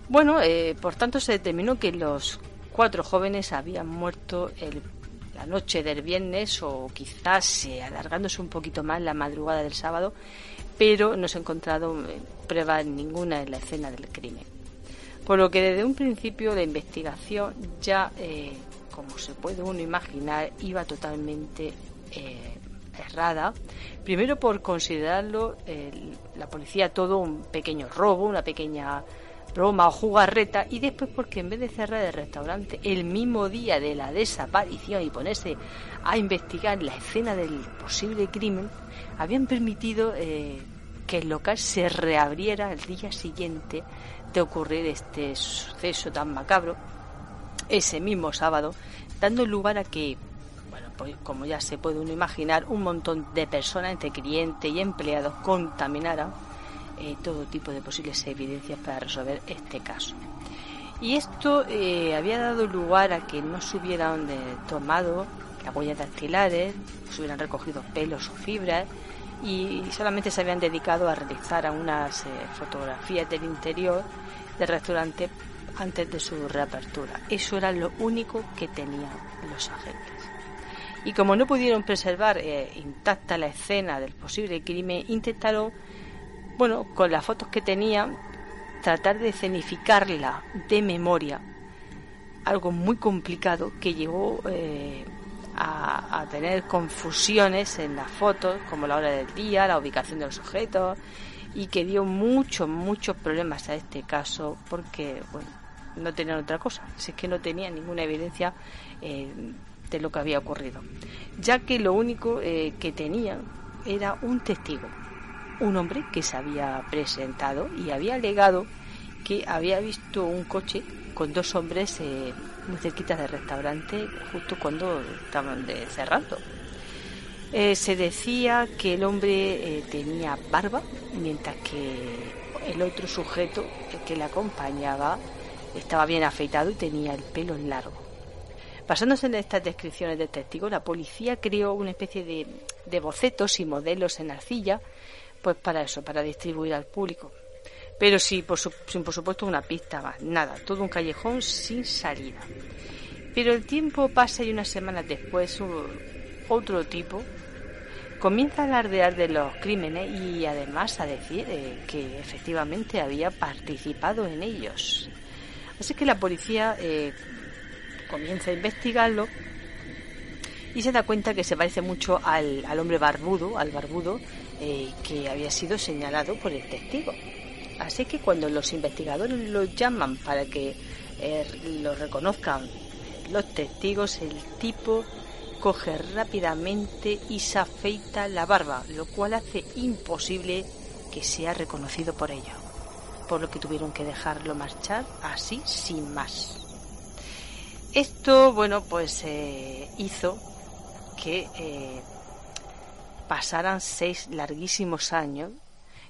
Bueno, por tanto se determinó que los cuatro jóvenes habían muerto el la noche del viernes o quizás alargándose un poquito más la madrugada del sábado, pero no se ha encontrado eh, pruebas ninguna en la escena del crimen. Por lo que desde un principio la investigación ya, eh, como se puede uno imaginar, iba totalmente eh, errada. Primero por considerarlo la policía todo un pequeño robo, una pequeña broma o jugarreta y después porque en vez de cerrar el restaurante el mismo día de la desaparición y ponerse a investigar la escena del posible crimen, habían permitido eh, que el local se reabriera el día siguiente de ocurrir este suceso tan macabro, ese mismo sábado, dando lugar a que, pues como ya se puede uno imaginar, un montón de personas, entre clientes y empleados, contaminaran eh, todo tipo de posibles evidencias para resolver este caso. Y esto eh, había dado lugar a que no se hubieran eh, tomado las huellas dactilares, se hubieran recogido pelos o fibras y solamente se habían dedicado a realizar unas fotografías del interior del restaurante antes de su reapertura. Eso era lo único que tenían los agentes. Y como no pudieron preservar intacta la escena del posible crimen, intentaron bueno, con las fotos que tenía, tratar de cenificarla de memoria, algo muy complicado que llevó eh, a, tener confusiones en las fotos, como la hora del día, la ubicación de los objetos, y que dio muchos, muchos problemas a este caso, porque, bueno, no tenían otra cosa, si es que no tenían ninguna evidencia eh, de lo que había ocurrido, ya que lo único eh, que tenían era un testigo un hombre que se había presentado y había alegado que había visto un coche con dos hombres eh, muy cerquita del restaurante justo cuando estaban cerrando. Eh, se decía que el hombre tenía barba, mientras que el otro sujeto que le acompañaba estaba bien afeitado y tenía el pelo largo. Basándose en estas descripciones de testigos, la policía creó una especie de, bocetos y modelos en arcilla pues para eso, para distribuir al público. Pero sí, por, sin por supuesto una pista más, nada, todo un callejón sin salida. Pero el tiempo pasa y unas semanas después otro tipo comienza a alardear de los crímenes y además a decir eh, que efectivamente había participado en ellos. Así que la policía eh, comienza a investigarlo y se da cuenta que se parece mucho al, al hombre barbudo, al barbudo eh, que había sido señalado por el testigo. Así que cuando los investigadores lo llaman para que eh, lo reconozcan los testigos, el tipo coge rápidamente y se afeita la barba, lo cual hace imposible que sea reconocido por ellos, por lo que tuvieron que dejarlo marchar así sin más. Esto, bueno, pues eh, hizo que pasaran seis larguísimos años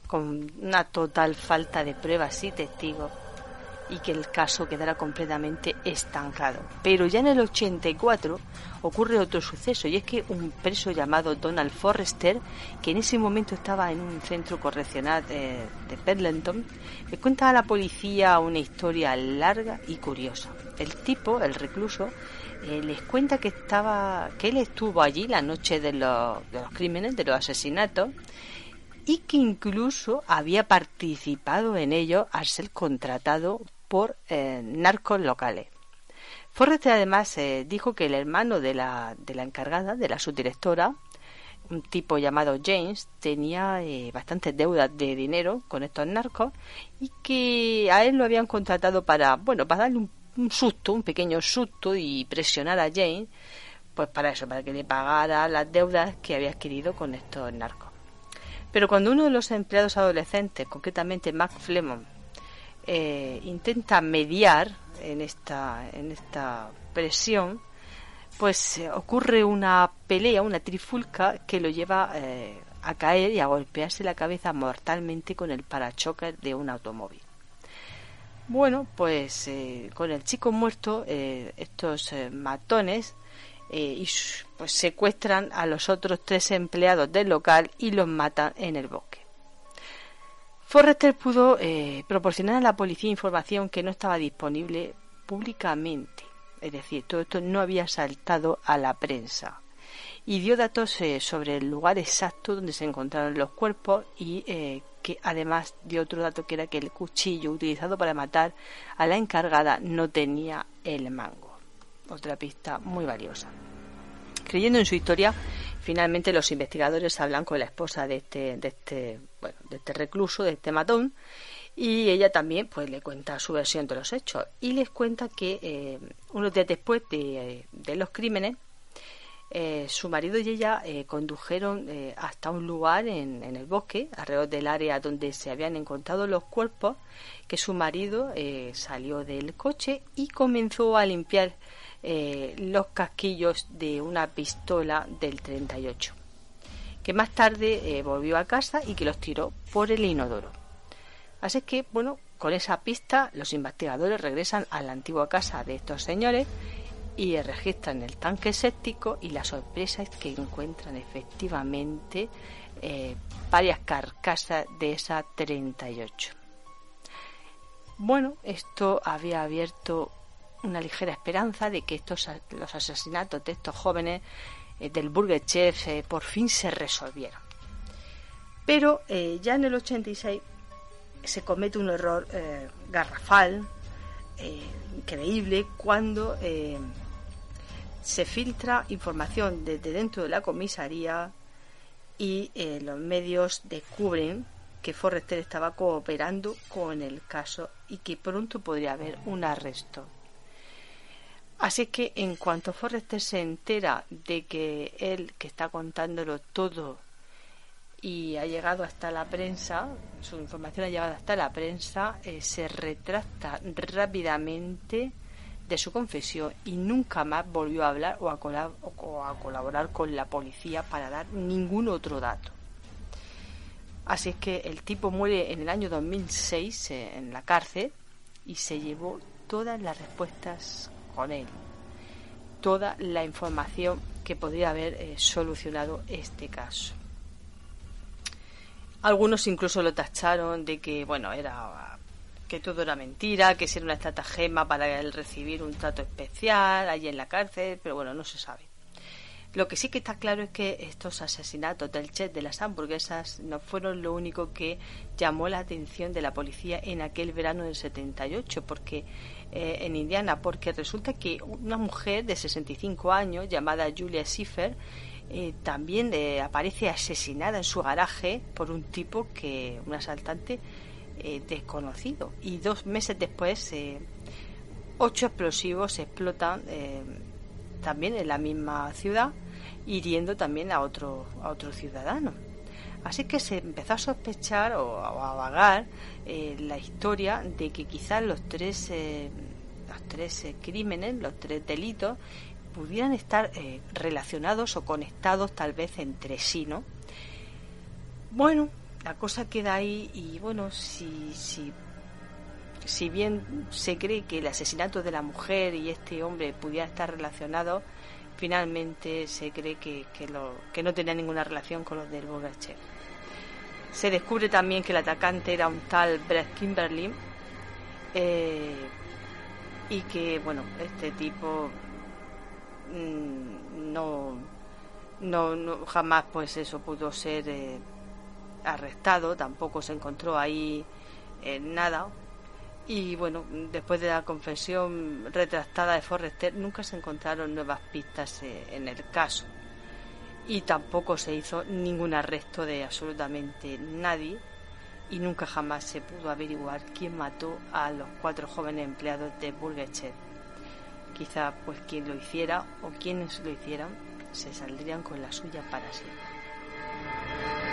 con una total falta de pruebas y testigos y que el caso quedara completamente estancado. Pero ya en el 84 ocurre otro suceso y es que un preso llamado Donald Forrester, que en ese momento estaba en un centro correccional de, de Pendleton, le cuenta a la policía una historia larga y curiosa. El tipo, el recluso, eh, les cuenta que estaba que él estuvo allí la noche de los, de los crímenes, de los asesinatos, y que incluso había participado en ello al ser contratado por eh, narcos locales. Forrester además eh, dijo que el hermano de la, de la encargada, de la subdirectora, un tipo llamado James, tenía bastantes deudas de dinero con estos narcos y que a él lo habían contratado para, bueno, para darle un un susto, un pequeño susto y presionar a Jane, pues para eso, para que le pagara las deudas que había adquirido con estos narcos. Pero cuando uno de los empleados adolescentes, concretamente Mac Flemon, eh, intenta mediar en esta, en esta presión, pues eh, ocurre una pelea, una trifulca que lo lleva eh, a caer y a golpearse la cabeza mortalmente con el parachoques de un automóvil. Bueno, pues con el chico muerto, estos matones pues secuestran a los otros tres empleados del local y los matan en el bosque. Forrester pudo proporcionar a la policía información que no estaba disponible públicamente, es decir, todo esto no había saltado a la prensa. y dio datos eh, sobre el lugar exacto donde se encontraron los cuerpos y eh, que además dio otro dato que era que el cuchillo utilizado para matar a la encargada no tenía el mango. Otra pista muy valiosa. Creyendo en su historia, finalmente los investigadores hablan con la esposa de este, de este, bueno, de este recluso, de este matón, y ella también pues le cuenta su versión de los hechos. Y les cuenta que eh, unos días después de, de los crímenes eh, su marido y ella eh, condujeron eh, hasta un lugar en, el bosque, alrededor del área donde se habían encontrado los cuerpos, que su marido salió del coche y comenzó a limpiar los casquillos de una pistola del 38, que más tarde volvió a casa y que los tiró por el inodoro. Así que, bueno, con esa pista los investigadores regresan a la antigua casa de estos señores y registran el tanque séptico y la sorpresa es que encuentran efectivamente eh, varias carcasas de esa 38. Bueno, esto había abierto una ligera esperanza de que estos los asesinatos de estos jóvenes eh, del Burger Chef eh, por fin se resolvieran. Pero ya en el 86 se comete un error garrafal, increíble, cuando se filtra información desde dentro de la comisaría y eh, los medios descubren que Forrester estaba cooperando con el caso y que pronto podría haber un arresto. Así que en cuanto Forrester se entera de que él, que está contándolo todo y ha llegado hasta la prensa, su información ha llegado hasta la prensa, eh, se retracta rápidamente de su confesión y nunca más volvió a hablar o a, colaborar con la policía para dar ningún otro dato. Así es que el tipo muere en el año 2006 eh, en la cárcel y se llevó todas las respuestas con él, toda la información que podría haber eh, solucionado este caso. Algunos incluso lo tacharon de que, bueno, era que todo era mentira, que era una estratagema para él recibir un trato especial allí en la cárcel, pero bueno, no se sabe. Lo que sí que está claro es que estos asesinatos del chef de las hamburguesas no fueron lo único que llamó la atención de la policía en aquel verano del 78, porque eh, en Indiana, porque resulta que una mujer de 65 años llamada Julia Schiffer eh, también eh, aparece asesinada en su garaje por un tipo que, un asaltante, eh, desconocido. Y dos meses después, eh, ocho explosivos explotan también en la misma ciudad, hiriendo también a otro, a otro ciudadano. Así que se empezó a sospechar o a, vagar la historia de que quizás los tres, los tres crímenes, los tres delitos, pudieran estar relacionados o conectados tal vez entre sí, ¿no? Bueno, la cosa queda ahí y bueno, si, si, si bien se cree que el asesinato de la mujer y este hombre pudiera estar relacionado, finalmente se cree que, que, lo, que no tenía ninguna relación con los del Burger Se descubre también que el atacante era un tal Brett Kimberly eh, y que, bueno, este tipo mm, no, no, jamás pues eso pudo ser eh, arrestado, tampoco se encontró ahí eh, nada. Y bueno, después de la confesión retractada de Forrester, nunca se encontraron nuevas pistas en el caso. Y tampoco se hizo ningún arresto de absolutamente nadie. Y nunca jamás se pudo averiguar quién mató a los cuatro jóvenes empleados de Burger Quizá pues quien lo hiciera o quienes lo hicieran se saldrían con la suya para siempre.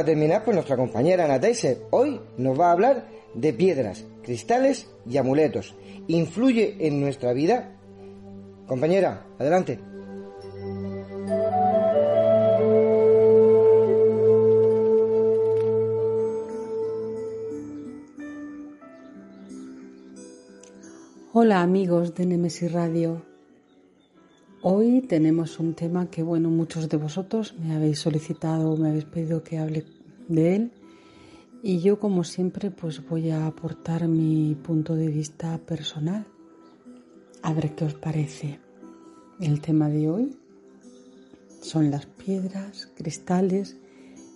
Para terminar, pues nuestra compañera Ana Teiser hoy nos va a hablar de piedras, cristales y amuletos. ¿Influye en nuestra vida? Compañera, adelante. Hola amigos de Nemesis Radio. Hoy tenemos un tema que, bueno, muchos de vosotros me habéis solicitado, me habéis pedido que hable de él. Y yo, como siempre, pues voy a aportar mi punto de vista personal. A ver qué os parece. El tema de hoy son las piedras, cristales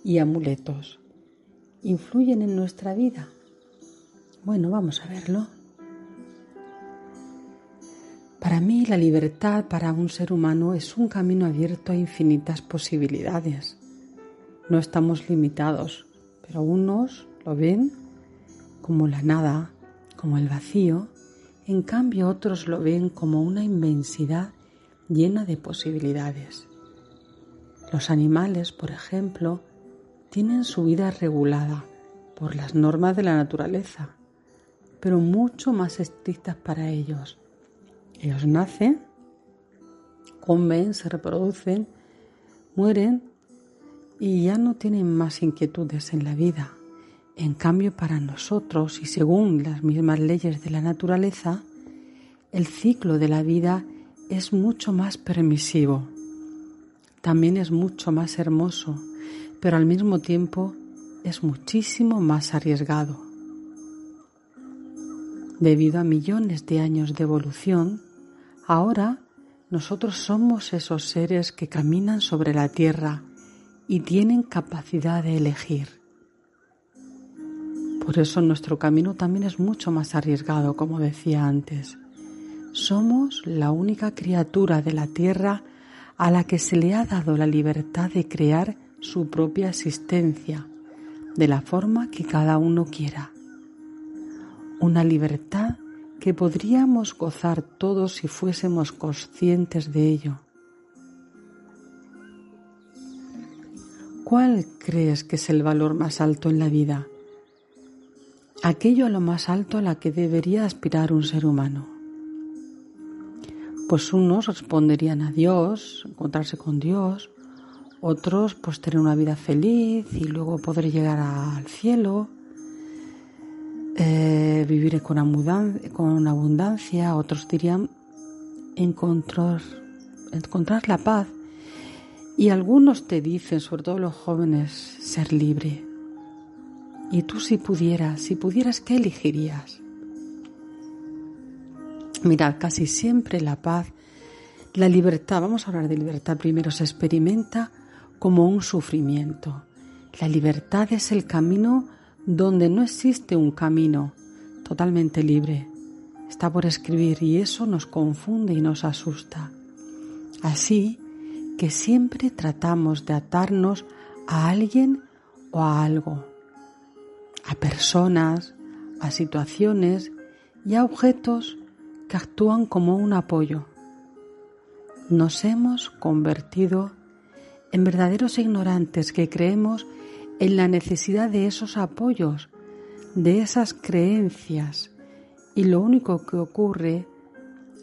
y amuletos. ¿Influyen en nuestra vida? Bueno, vamos a verlo. Para mí la libertad para un ser humano es un camino abierto a infinitas posibilidades. No estamos limitados, pero unos lo ven como la nada, como el vacío, en cambio otros lo ven como una inmensidad llena de posibilidades. Los animales, por ejemplo, tienen su vida regulada por las normas de la naturaleza, pero mucho más estrictas para ellos ellos nacen, comen, se reproducen, mueren y ya no tienen más inquietudes en la vida. En cambio, para nosotros, y según las mismas leyes de la naturaleza, el ciclo de la vida es mucho más permisivo. También es mucho más hermoso, pero al mismo tiempo es muchísimo más arriesgado. Debido a millones de años de evolución, ahora nosotros somos esos seres que caminan sobre la tierra y tienen capacidad de elegir. Por eso nuestro camino también es mucho más arriesgado, como decía antes. Somos la única criatura de la tierra a la que se le ha dado la libertad de crear su propia existencia, de la forma que cada uno quiera una libertad que podríamos gozar todos si fuésemos conscientes de ello. ¿Cuál crees que es el valor más alto en la vida? Aquello a lo más alto a la que debería aspirar un ser humano. Pues unos responderían a Dios, encontrarse con Dios, otros pues tener una vida feliz y luego poder llegar al cielo, eh, vivir con, con abundancia, otros dirían encontrar, encontrar la paz. Y algunos te dicen, sobre todo los jóvenes, ser libre. Y tú si pudieras, si pudieras, ¿qué elegirías? Mirad, casi siempre la paz, la libertad, vamos a hablar de libertad primero, se experimenta como un sufrimiento. La libertad es el camino donde no existe un camino totalmente libre. Está por escribir y eso nos confunde y nos asusta. Así que siempre tratamos de atarnos a alguien o a algo, a personas, a situaciones y a objetos que actúan como un apoyo. Nos hemos convertido en verdaderos ignorantes que creemos en la necesidad de esos apoyos, de esas creencias. Y lo único que ocurre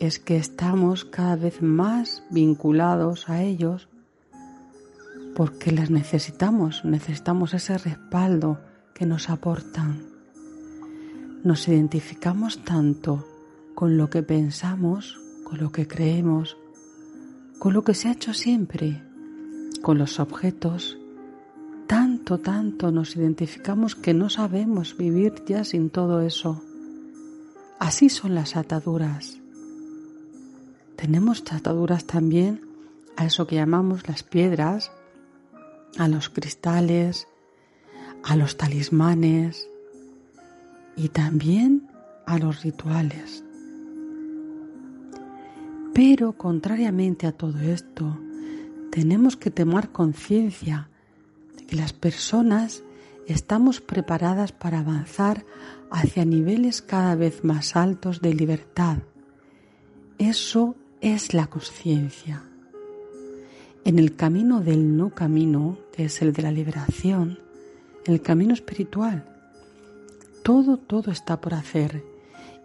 es que estamos cada vez más vinculados a ellos porque las necesitamos, necesitamos ese respaldo que nos aportan. Nos identificamos tanto con lo que pensamos, con lo que creemos, con lo que se ha hecho siempre, con los objetos tanto, tanto nos identificamos que no sabemos vivir ya sin todo eso. Así son las ataduras. Tenemos ataduras también a eso que llamamos las piedras, a los cristales, a los talismanes y también a los rituales. Pero contrariamente a todo esto, tenemos que tomar conciencia que las personas estamos preparadas para avanzar hacia niveles cada vez más altos de libertad. Eso es la conciencia. En el camino del no camino, que es el de la liberación, el camino espiritual, todo, todo está por hacer.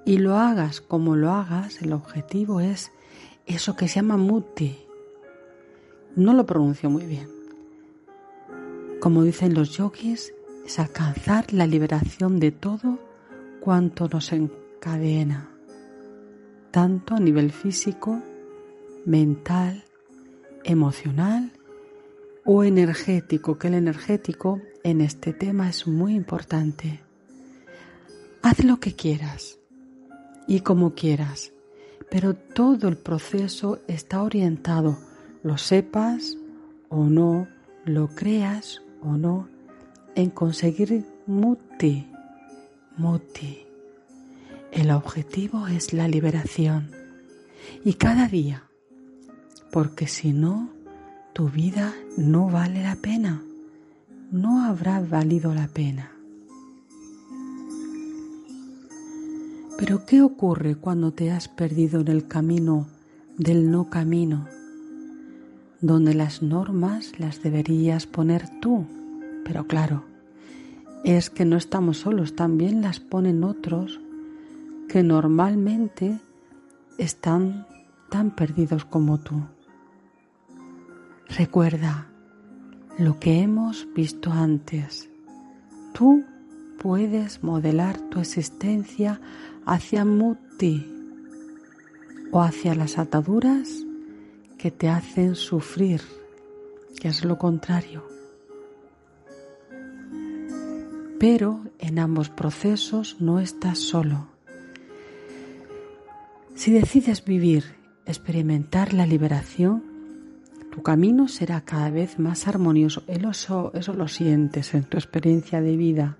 Y lo hagas como lo hagas, el objetivo es eso que se llama muti. No lo pronuncio muy bien. Como dicen los yogis, es alcanzar la liberación de todo cuanto nos encadena, tanto a nivel físico, mental, emocional o energético, que el energético en este tema es muy importante. Haz lo que quieras y como quieras, pero todo el proceso está orientado, lo sepas o no, lo creas o no, en conseguir muti, muti. El objetivo es la liberación y cada día, porque si no, tu vida no vale la pena, no habrá valido la pena. Pero ¿qué ocurre cuando te has perdido en el camino del no camino, donde las normas las deberías poner tú? Pero claro, es que no estamos solos, también las ponen otros que normalmente están tan perdidos como tú. Recuerda lo que hemos visto antes. Tú puedes modelar tu existencia hacia Muti o hacia las ataduras que te hacen sufrir, que es lo contrario. pero en ambos procesos no estás solo. Si decides vivir, experimentar la liberación, tu camino será cada vez más armonioso. Eso, eso lo sientes en tu experiencia de vida.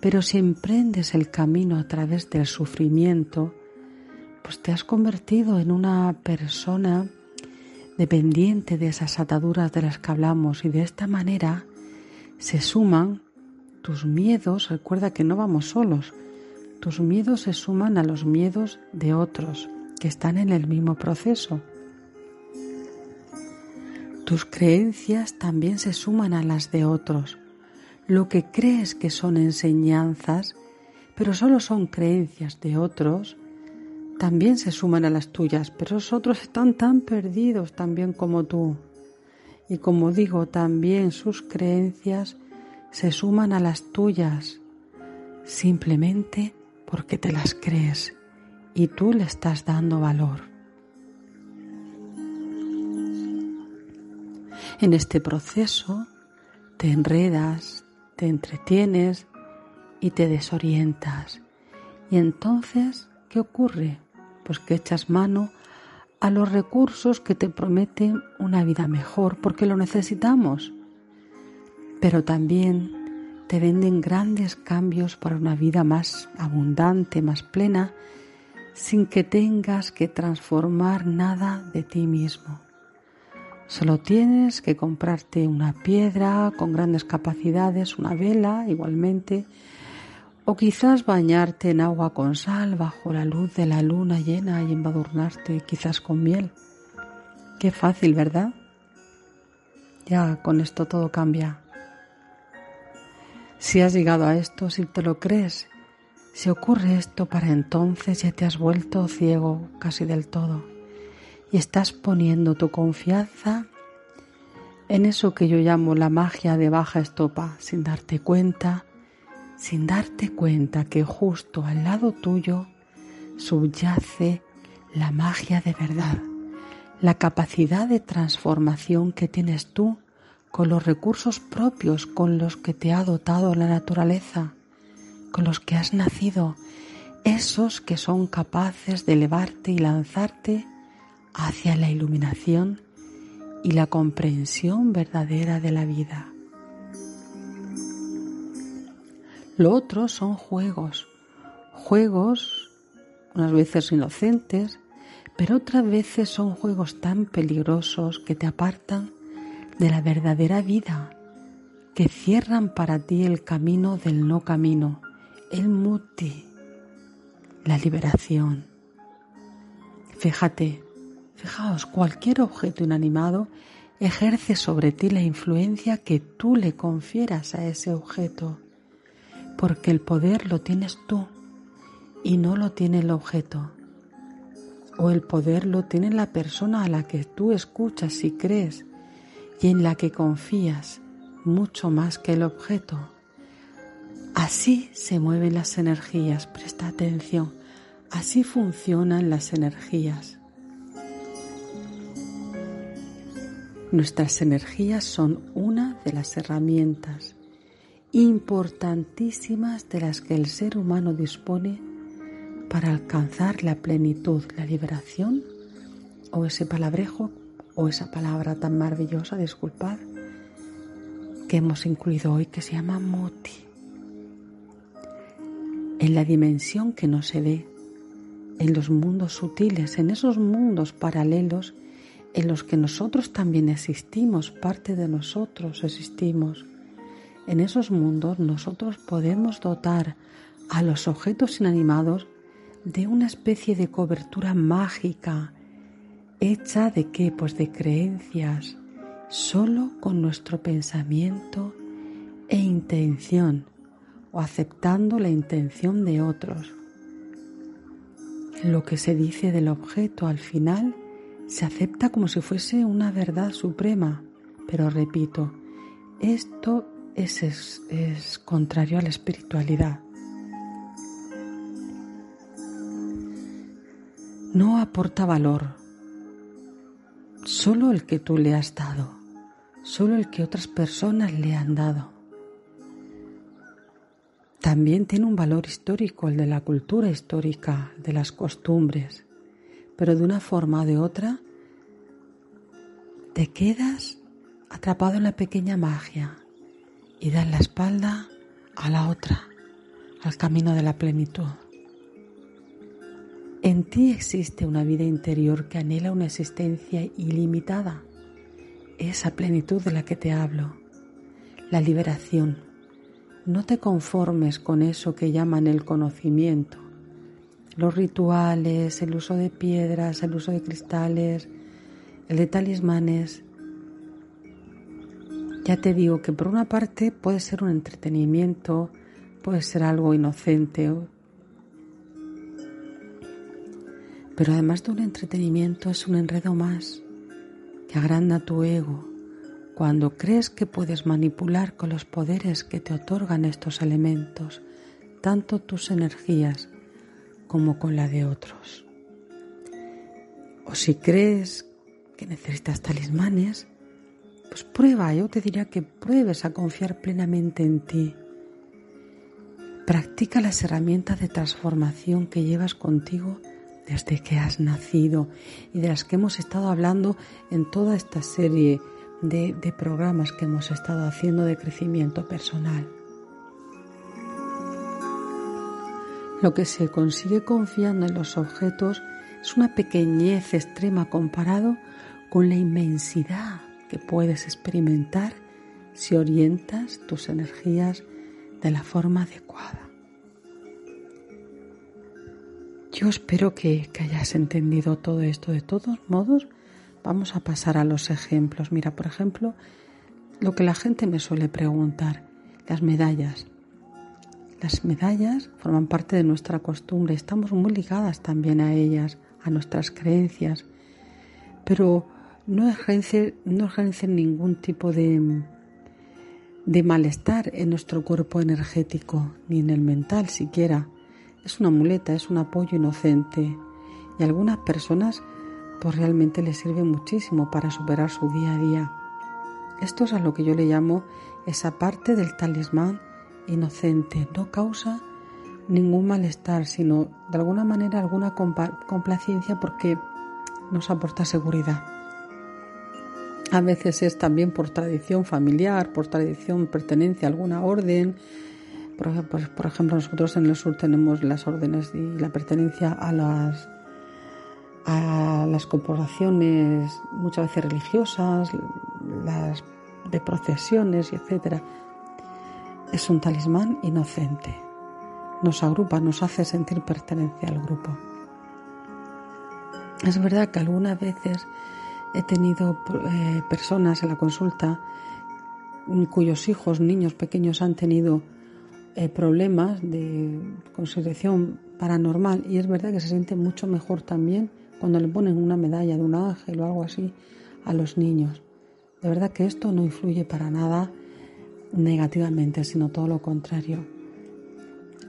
Pero si emprendes el camino a través del sufrimiento, pues te has convertido en una persona dependiente de esas ataduras de las que hablamos y de esta manera se suman tus miedos, recuerda que no vamos solos, tus miedos se suman a los miedos de otros que están en el mismo proceso. Tus creencias también se suman a las de otros. Lo que crees que son enseñanzas, pero solo son creencias de otros, también se suman a las tuyas, pero los otros están tan perdidos también como tú. Y como digo, también sus creencias se suman a las tuyas simplemente porque te las crees y tú le estás dando valor. En este proceso te enredas, te entretienes y te desorientas. Y entonces, ¿qué ocurre? Pues que echas mano a los recursos que te prometen una vida mejor porque lo necesitamos pero también te venden grandes cambios para una vida más abundante, más plena, sin que tengas que transformar nada de ti mismo. Solo tienes que comprarte una piedra con grandes capacidades, una vela igualmente, o quizás bañarte en agua con sal bajo la luz de la luna llena y embadurnarte quizás con miel. Qué fácil, ¿verdad? Ya con esto todo cambia. Si has llegado a esto, si te lo crees, si ocurre esto para entonces ya te has vuelto ciego casi del todo y estás poniendo tu confianza en eso que yo llamo la magia de baja estopa, sin darte cuenta, sin darte cuenta que justo al lado tuyo subyace la magia de verdad, la capacidad de transformación que tienes tú con los recursos propios con los que te ha dotado la naturaleza, con los que has nacido, esos que son capaces de elevarte y lanzarte hacia la iluminación y la comprensión verdadera de la vida. Lo otro son juegos, juegos unas veces inocentes, pero otras veces son juegos tan peligrosos que te apartan de la verdadera vida, que cierran para ti el camino del no camino, el muti, la liberación. Fíjate, fijaos, cualquier objeto inanimado ejerce sobre ti la influencia que tú le confieras a ese objeto, porque el poder lo tienes tú y no lo tiene el objeto. O el poder lo tiene la persona a la que tú escuchas y crees y en la que confías mucho más que el objeto. Así se mueven las energías, presta atención, así funcionan las energías. Nuestras energías son una de las herramientas importantísimas de las que el ser humano dispone para alcanzar la plenitud, la liberación o ese palabrejo o esa palabra tan maravillosa, disculpad, que hemos incluido hoy que se llama moti. En la dimensión que no se ve, en los mundos sutiles, en esos mundos paralelos en los que nosotros también existimos, parte de nosotros existimos. En esos mundos nosotros podemos dotar a los objetos inanimados de una especie de cobertura mágica hecha de qué? Pues de creencias, solo con nuestro pensamiento e intención o aceptando la intención de otros. Lo que se dice del objeto al final se acepta como si fuese una verdad suprema, pero repito, esto es, es, es contrario a la espiritualidad. no aporta valor, solo el que tú le has dado, solo el que otras personas le han dado. También tiene un valor histórico, el de la cultura histórica, de las costumbres, pero de una forma o de otra te quedas atrapado en la pequeña magia y das la espalda a la otra, al camino de la plenitud. En ti existe una vida interior que anhela una existencia ilimitada, esa plenitud de la que te hablo, la liberación. No te conformes con eso que llaman el conocimiento, los rituales, el uso de piedras, el uso de cristales, el de talismanes. Ya te digo que por una parte puede ser un entretenimiento, puede ser algo inocente, Pero además de un entretenimiento es un enredo más que agranda tu ego cuando crees que puedes manipular con los poderes que te otorgan estos elementos, tanto tus energías como con la de otros. O si crees que necesitas talismanes, pues prueba, yo te diría que pruebes a confiar plenamente en ti. Practica las herramientas de transformación que llevas contigo desde que has nacido y de las que hemos estado hablando en toda esta serie de, programas que hemos estado haciendo de crecimiento personal. Lo que se consigue confiando en los objetos es una pequeñez extrema comparado con la inmensidad que puedes experimentar si orientas tus energías de la forma adecuada. Yo espero que, hayas entendido todo esto. De todos modos, vamos a pasar a los ejemplos. Mira, por ejemplo, lo que la gente me suele preguntar, las medallas. Las medallas forman parte de nuestra costumbre, estamos muy ligadas también a ellas, a nuestras creencias, pero no ejercen, no ningún tipo de, de malestar en nuestro cuerpo energético, ni en el mental siquiera. Es una muleta, es un apoyo inocente y a algunas personas pues realmente les sirve muchísimo para superar su día a día. Esto es a lo que yo le llamo esa parte del talismán inocente, no causa ningún malestar, sino de alguna manera alguna complacencia porque nos aporta seguridad. A veces es también por tradición familiar, por tradición pertenencia a alguna orden. Por, ejemplo, nosotros en el sur tenemos las órdenes y la pertenencia a las a las corporaciones muchas veces religiosas, las de procesiones etcétera. Es un talismán inocente. Nos agrupa, nos hace sentir pertenencia al grupo. Es verdad que algunas veces he tenido eh, personas en la consulta cuyos hijos, niños pequeños, han tenido eh, problemas de consideración paranormal y es verdad que se siente mucho mejor también cuando le ponen una medalla de un ángel o algo así a los niños. De verdad que esto no influye para nada negativamente, sino todo lo contrario.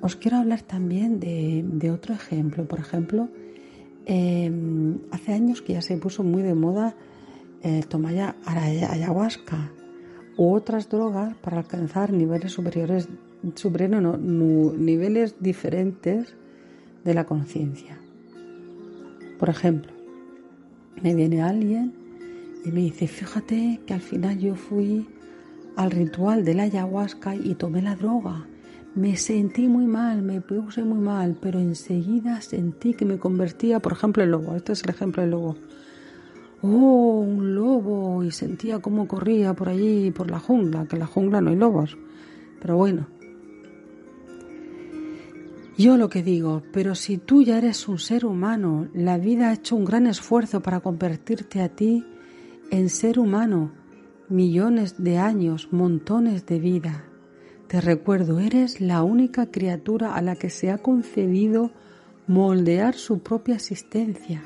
Os quiero hablar también de, otro ejemplo. Por ejemplo, em, hace años que ya se puso muy de moda eh, tomar ayahuasca u otras drogas para alcanzar niveles superiores, superiores niveles diferentes de la conciencia. Por ejemplo, me viene alguien y me dice, fíjate que al final yo fui al ritual de la ayahuasca y tomé la droga. Me sentí muy mal, me puse muy mal, pero enseguida sentí que me convertía, por ejemplo, en lobo. Este es el ejemplo del lobo. Oh, un lobo, y sentía cómo corría por allí, por la jungla, que en la jungla no hay lobos. Pero bueno, yo lo que digo, pero si tú ya eres un ser humano, la vida ha hecho un gran esfuerzo para convertirte a ti en ser humano, millones de años, montones de vida. Te recuerdo, eres la única criatura a la que se ha concedido moldear su propia existencia.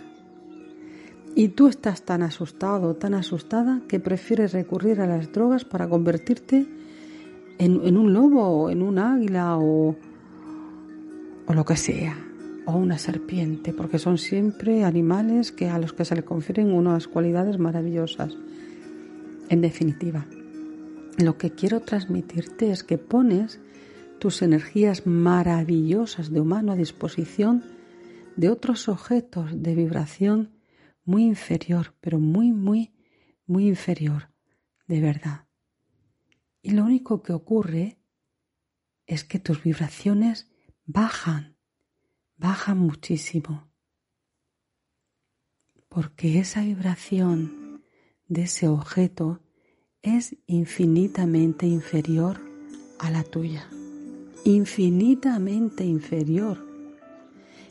Y tú estás tan asustado, tan asustada, que prefieres recurrir a las drogas para convertirte en, un lobo, en un águila o, o lo que sea, o una serpiente, porque son siempre animales que a los que se le confieren unas cualidades maravillosas. En definitiva, lo que quiero transmitirte es que pones tus energías maravillosas de humano a disposición de otros objetos de vibración muy inferior, pero muy, muy, muy inferior, de verdad. Y lo único que ocurre es que tus vibraciones bajan, bajan muchísimo, porque esa vibración de ese objeto es infinitamente inferior a la tuya, infinitamente inferior.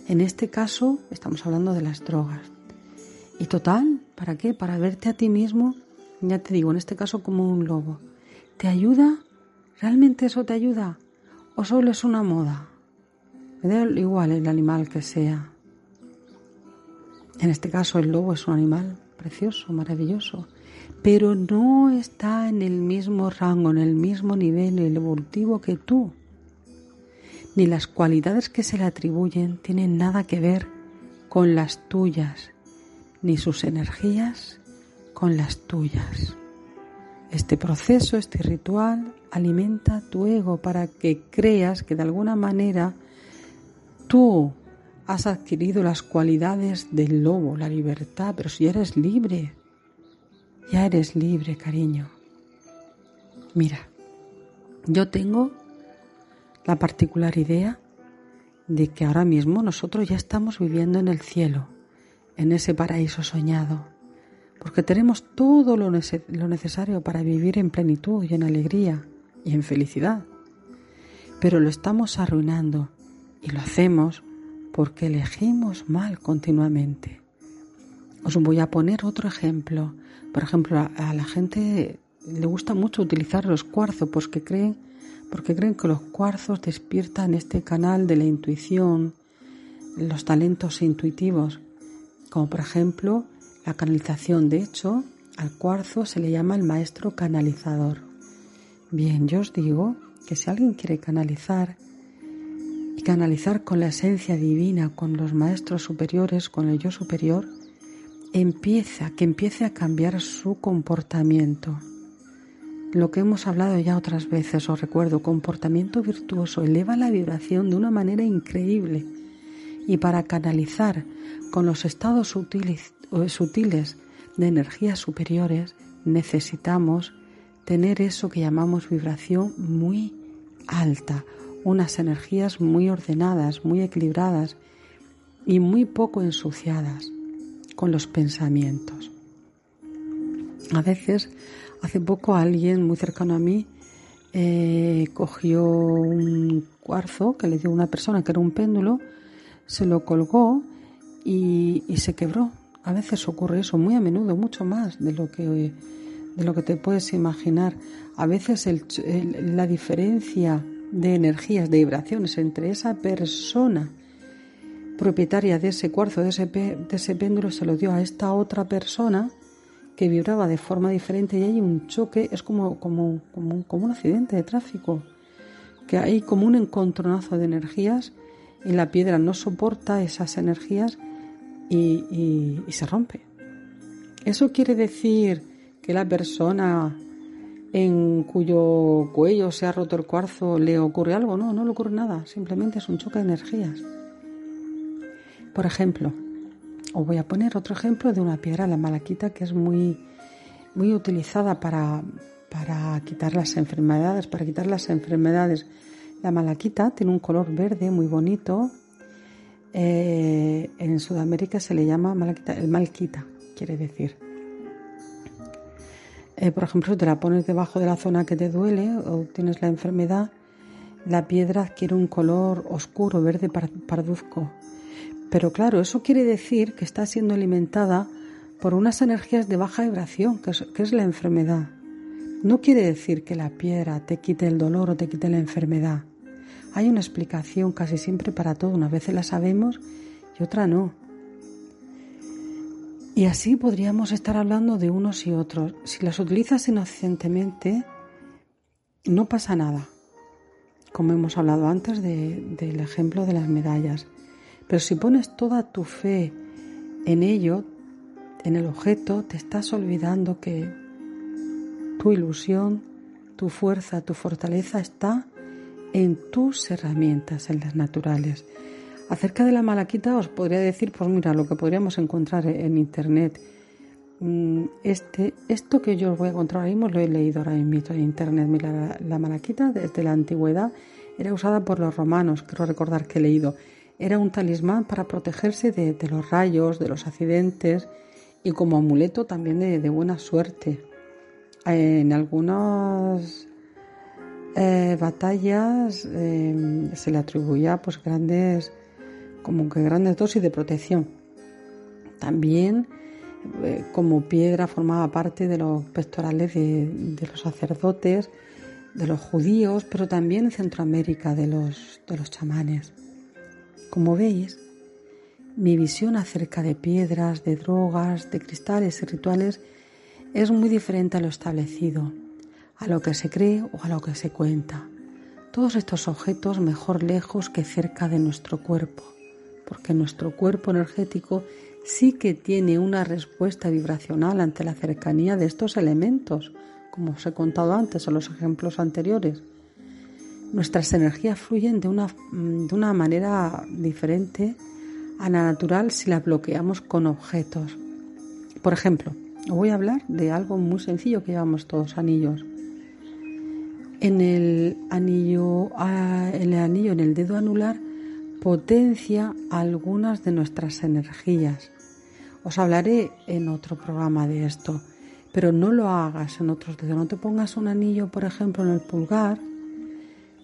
En este caso estamos hablando de las drogas. Y total, ¿para qué? Para verte a ti mismo, ya te digo, en este caso como un lobo. ¿Te ayuda? ¿Realmente eso te ayuda? ¿O solo es una moda? Me da igual el animal que sea. En este caso el lobo es un animal precioso, maravilloso, pero no está en el mismo rango, en el mismo nivel evolutivo que tú. Ni las cualidades que se le atribuyen tienen nada que ver con las tuyas, ni sus energías con las tuyas. Este proceso, este ritual, alimenta tu ego para que creas que de alguna manera Tú has adquirido las cualidades del lobo, la libertad, pero si eres libre, ya eres libre, cariño. Mira, yo tengo la particular idea de que ahora mismo nosotros ya estamos viviendo en el cielo, en ese paraíso soñado, porque tenemos todo lo, necesario para vivir en plenitud y en alegría y en felicidad, pero lo estamos arruinando y lo hacemos porque elegimos mal continuamente. Os voy a poner otro ejemplo. Por ejemplo, a, la gente le gusta mucho utilizar los cuarzos porque creen, porque creen que los cuarzos despiertan este canal de la intuición, los talentos intuitivos, como por ejemplo la canalización. De hecho, al cuarzo se le llama el maestro canalizador. Bien, yo os digo que si alguien quiere canalizar, y canalizar con la esencia divina, con los maestros superiores, con el yo superior, empieza, que empiece a cambiar su comportamiento. lo que hemos hablado ya otras veces, os recuerdo, comportamiento virtuoso eleva la vibración de una manera increíble y para canalizar con los estados sutiles, sutiles de energías superiores necesitamos tener eso que llamamos vibración muy alta, unas energías muy ordenadas, muy equilibradas y muy poco ensuciadas con los pensamientos. A veces, hace poco alguien muy cercano a mí eh, cogió un cuarzo que le dio una persona que era un péndulo, se lo colgó y, se quebró. A veces ocurre eso, muy a menudo, mucho más de lo que, de lo que te puedes imaginar. A veces la diferencia de energías, de vibraciones entre esa persona propietaria de ese cuarzo, de ese, de ese péndulo, se lo dio a esta otra persona que vibraba de forma diferente y hay un choque, es como, como, como, como un accidente de tráfico, que hay como un encontronazo de energías y la piedra no soporta esas energías y, y se rompe. Eso quiere decir que la persona en cuyo cuello se ha roto el cuarzo le ocurre algo. No, no le ocurre nada, simplemente es un choque de energías. Por ejemplo, os voy a poner otro ejemplo de una piedra, la malaquita, que es muy, muy utilizada para, para quitar las enfermedades, para quitar las enfermedades. La malaquita tiene un color verde muy bonito. Eh, en Sudamérica se le llama malaquita, el malquita, quiere decir. Eh, por ejemplo, si te la pones debajo de la zona que te duele o tienes la enfermedad, la piedra adquiere un color oscuro, verde parduzco. Pero claro, eso quiere decir que está siendo alimentada por unas energías de baja vibración, que es, la enfermedad. No quiere decir que la piedra te quite el dolor o te quite la enfermedad. Hay una explicación casi siempre para todo. Una vez la sabemos y otra no. Y así podríamos estar hablando de unos y otros. Si las utilizas inocentemente, no pasa nada. Como hemos hablado antes del ejemplo de las medallas. Pero si pones toda tu fe en ello, en el objeto, te estás olvidando que tu ilusión, tu fuerza, tu fortaleza está en tus herramientas, en las naturales. Acerca de la malaquita os podría decir, pues mira, lo que podríamos encontrar en internet. Mm, este, esto que yo os voy a encontrar ahora mismo lo he leído ahora mismo en internet. Mira, la, la malaquita desde la antigüedad era usada por los romanos, quiero recordar que he leído era un talismán para protegerse de, los rayos, de los accidentes y como amuleto también de, buena suerte. En algunas eh, batallas em, se le atribuía pues grandes como que grandes dosis de protección. También eh, como piedra formaba parte de los pectorales de, de, los sacerdotes, de los judíos, pero también en Centroamérica de los, de los chamanes. Como veis, mi visión acerca de piedras, de drogas, de cristales y rituales es muy diferente a lo establecido, a lo que se cree o a lo que se cuenta. Todos estos objetos mejor lejos que cerca de nuestro cuerpo, porque nuestro cuerpo energético sí que tiene una respuesta vibracional ante la cercanía de estos elementos, como os he contado antes en los ejemplos anteriores nuestras energías fluyen de una, de una manera diferente a la natural si la bloqueamos con objetos. Por ejemplo, voy a hablar de algo muy sencillo que llevamos todos, anillos. En el anillo, en el anillo, en el dedo anular, potencia algunas de nuestras energías. Os hablaré en otro programa de esto, pero no lo hagas en otros dedos. No te pongas un anillo, por ejemplo, en el pulgar,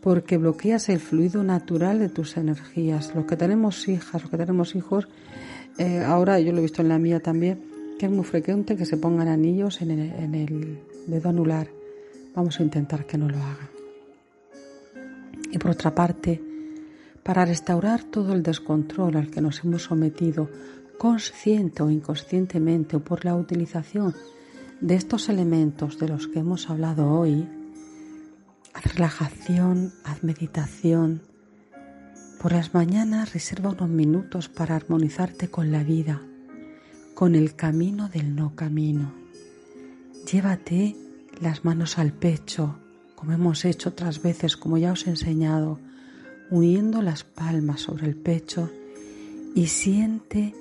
porque bloqueas el fluido natural de tus energías. Los que tenemos hijas, los que tenemos hijos, eh, ahora yo lo he visto en la mía también, que es muy frecuente que se pongan anillos en el, en el dedo anular. Vamos a intentar que no lo hagan. Y por otra parte, para restaurar todo el descontrol al que nos hemos sometido, consciente o inconscientemente, o por la utilización de estos elementos de los que hemos hablado hoy, Haz relajación, haz meditación. Por las mañanas reserva unos minutos para armonizarte con la vida, con el camino del no camino. Llévate las manos al pecho, como hemos hecho otras veces, como ya os he enseñado, uniendo las palmas sobre el pecho y siente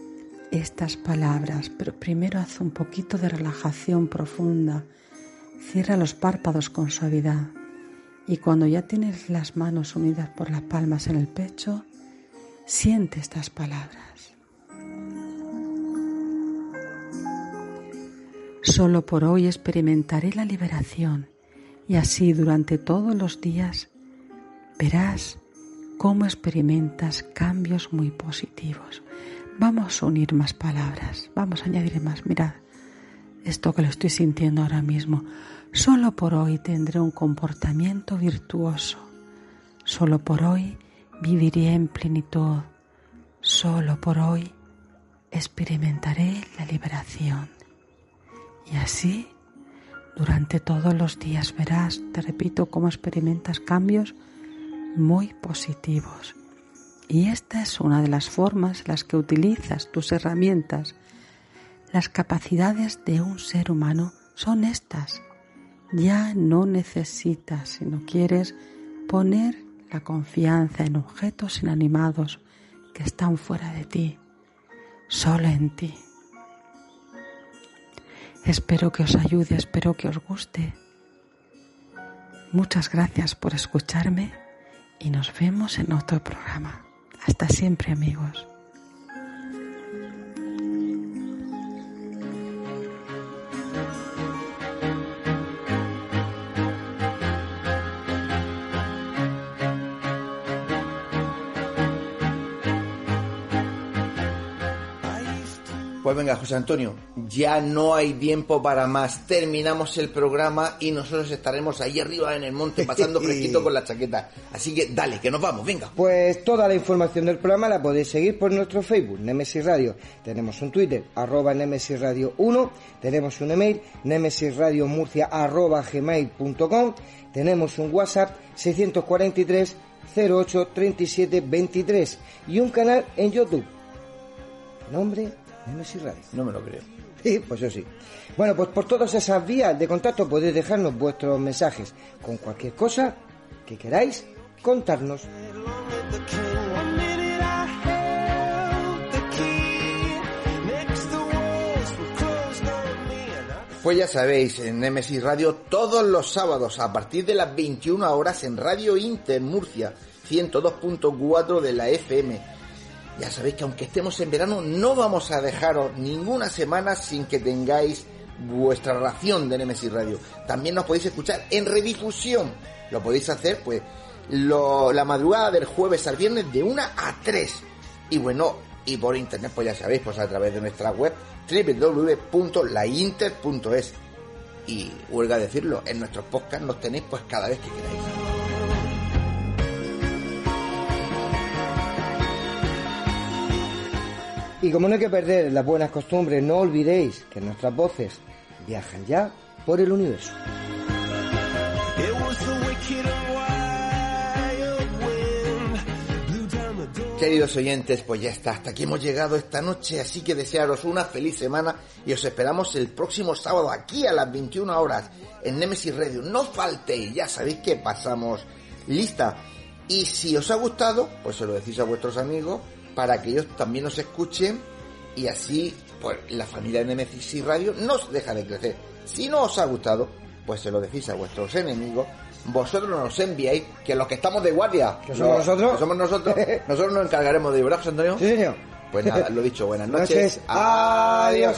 estas palabras, pero primero haz un poquito de relajación profunda, cierra los párpados con suavidad y cuando ya tienes las manos unidas por las palmas en el pecho, siente estas palabras. Solo por hoy experimentaré la liberación y así durante todos los días verás cómo experimentas cambios muy positivos. Vamos a unir más palabras, vamos a añadir más. Mirad, esto que lo estoy sintiendo ahora mismo. Solo por hoy tendré un comportamiento virtuoso. Solo por hoy viviré en plenitud. Solo por hoy experimentaré la liberación. Y así, durante todos los días verás, te repito, cómo experimentas cambios muy positivos. Y esta es una de las formas en las que utilizas tus herramientas. Las capacidades de un ser humano son estas. Ya no necesitas, si no quieres, poner la confianza en objetos inanimados que están fuera de ti, solo en ti. Espero que os ayude, espero que os guste. Muchas gracias por escucharme y nos vemos en otro programa. Hasta siempre amigos. Pues venga, José Antonio, ya no hay tiempo para más. Terminamos el programa y nosotros estaremos ahí arriba en el monte pasando fresquito con la chaqueta. Así que dale, que nos vamos, venga. Pues toda la información del programa la podéis seguir por nuestro Facebook, Nemesis Radio. Tenemos un Twitter, arroba Nemesis Radio 1. Tenemos un email, nemesisradiomurcia arroba gmail.com. Tenemos un WhatsApp, 643 08 37 23. Y un canal en YouTube. Nombre Nemesis Radio. No me lo creo. Sí, pues yo sí. Bueno, pues por todas esas vías de contacto podéis dejarnos vuestros mensajes con cualquier cosa que queráis contarnos. Pues ya sabéis, en Nemesis Radio todos los sábados a partir de las 21 horas en Radio Inter Murcia 102.4 de la FM. Ya sabéis que aunque estemos en verano no vamos a dejaros ninguna semana sin que tengáis vuestra ración de Nemesis Radio. También nos podéis escuchar en redifusión. Lo podéis hacer pues la madrugada del jueves al viernes de 1 a 3. Y bueno, y por internet pues ya sabéis, pues a través de nuestra web www.lainter.es. Y huelga decirlo, en nuestros podcasts nos tenéis pues cada vez que queráis. Y como no hay que perder las buenas costumbres, no olvidéis que nuestras voces viajan ya por el universo. Queridos oyentes, pues ya está, hasta aquí hemos llegado esta noche, así que desearos una feliz semana y os esperamos el próximo sábado aquí a las 21 horas en Nemesis Radio. No faltéis, ya sabéis que pasamos lista. Y si os ha gustado, pues se lo decís a vuestros amigos para que ellos también nos escuchen y así pues la familia de Nemesis Radio no deja de crecer. Si no os ha gustado, pues se lo decís a vuestros enemigos vosotros nos enviáis que los que estamos de guardia, ¿Que somos los- nosotros? que somos nosotros, nosotros nos encargaremos de librar, José Antonio. Sí, señor. Pues nada, lo dicho, buenas Noches. noches. Adiós.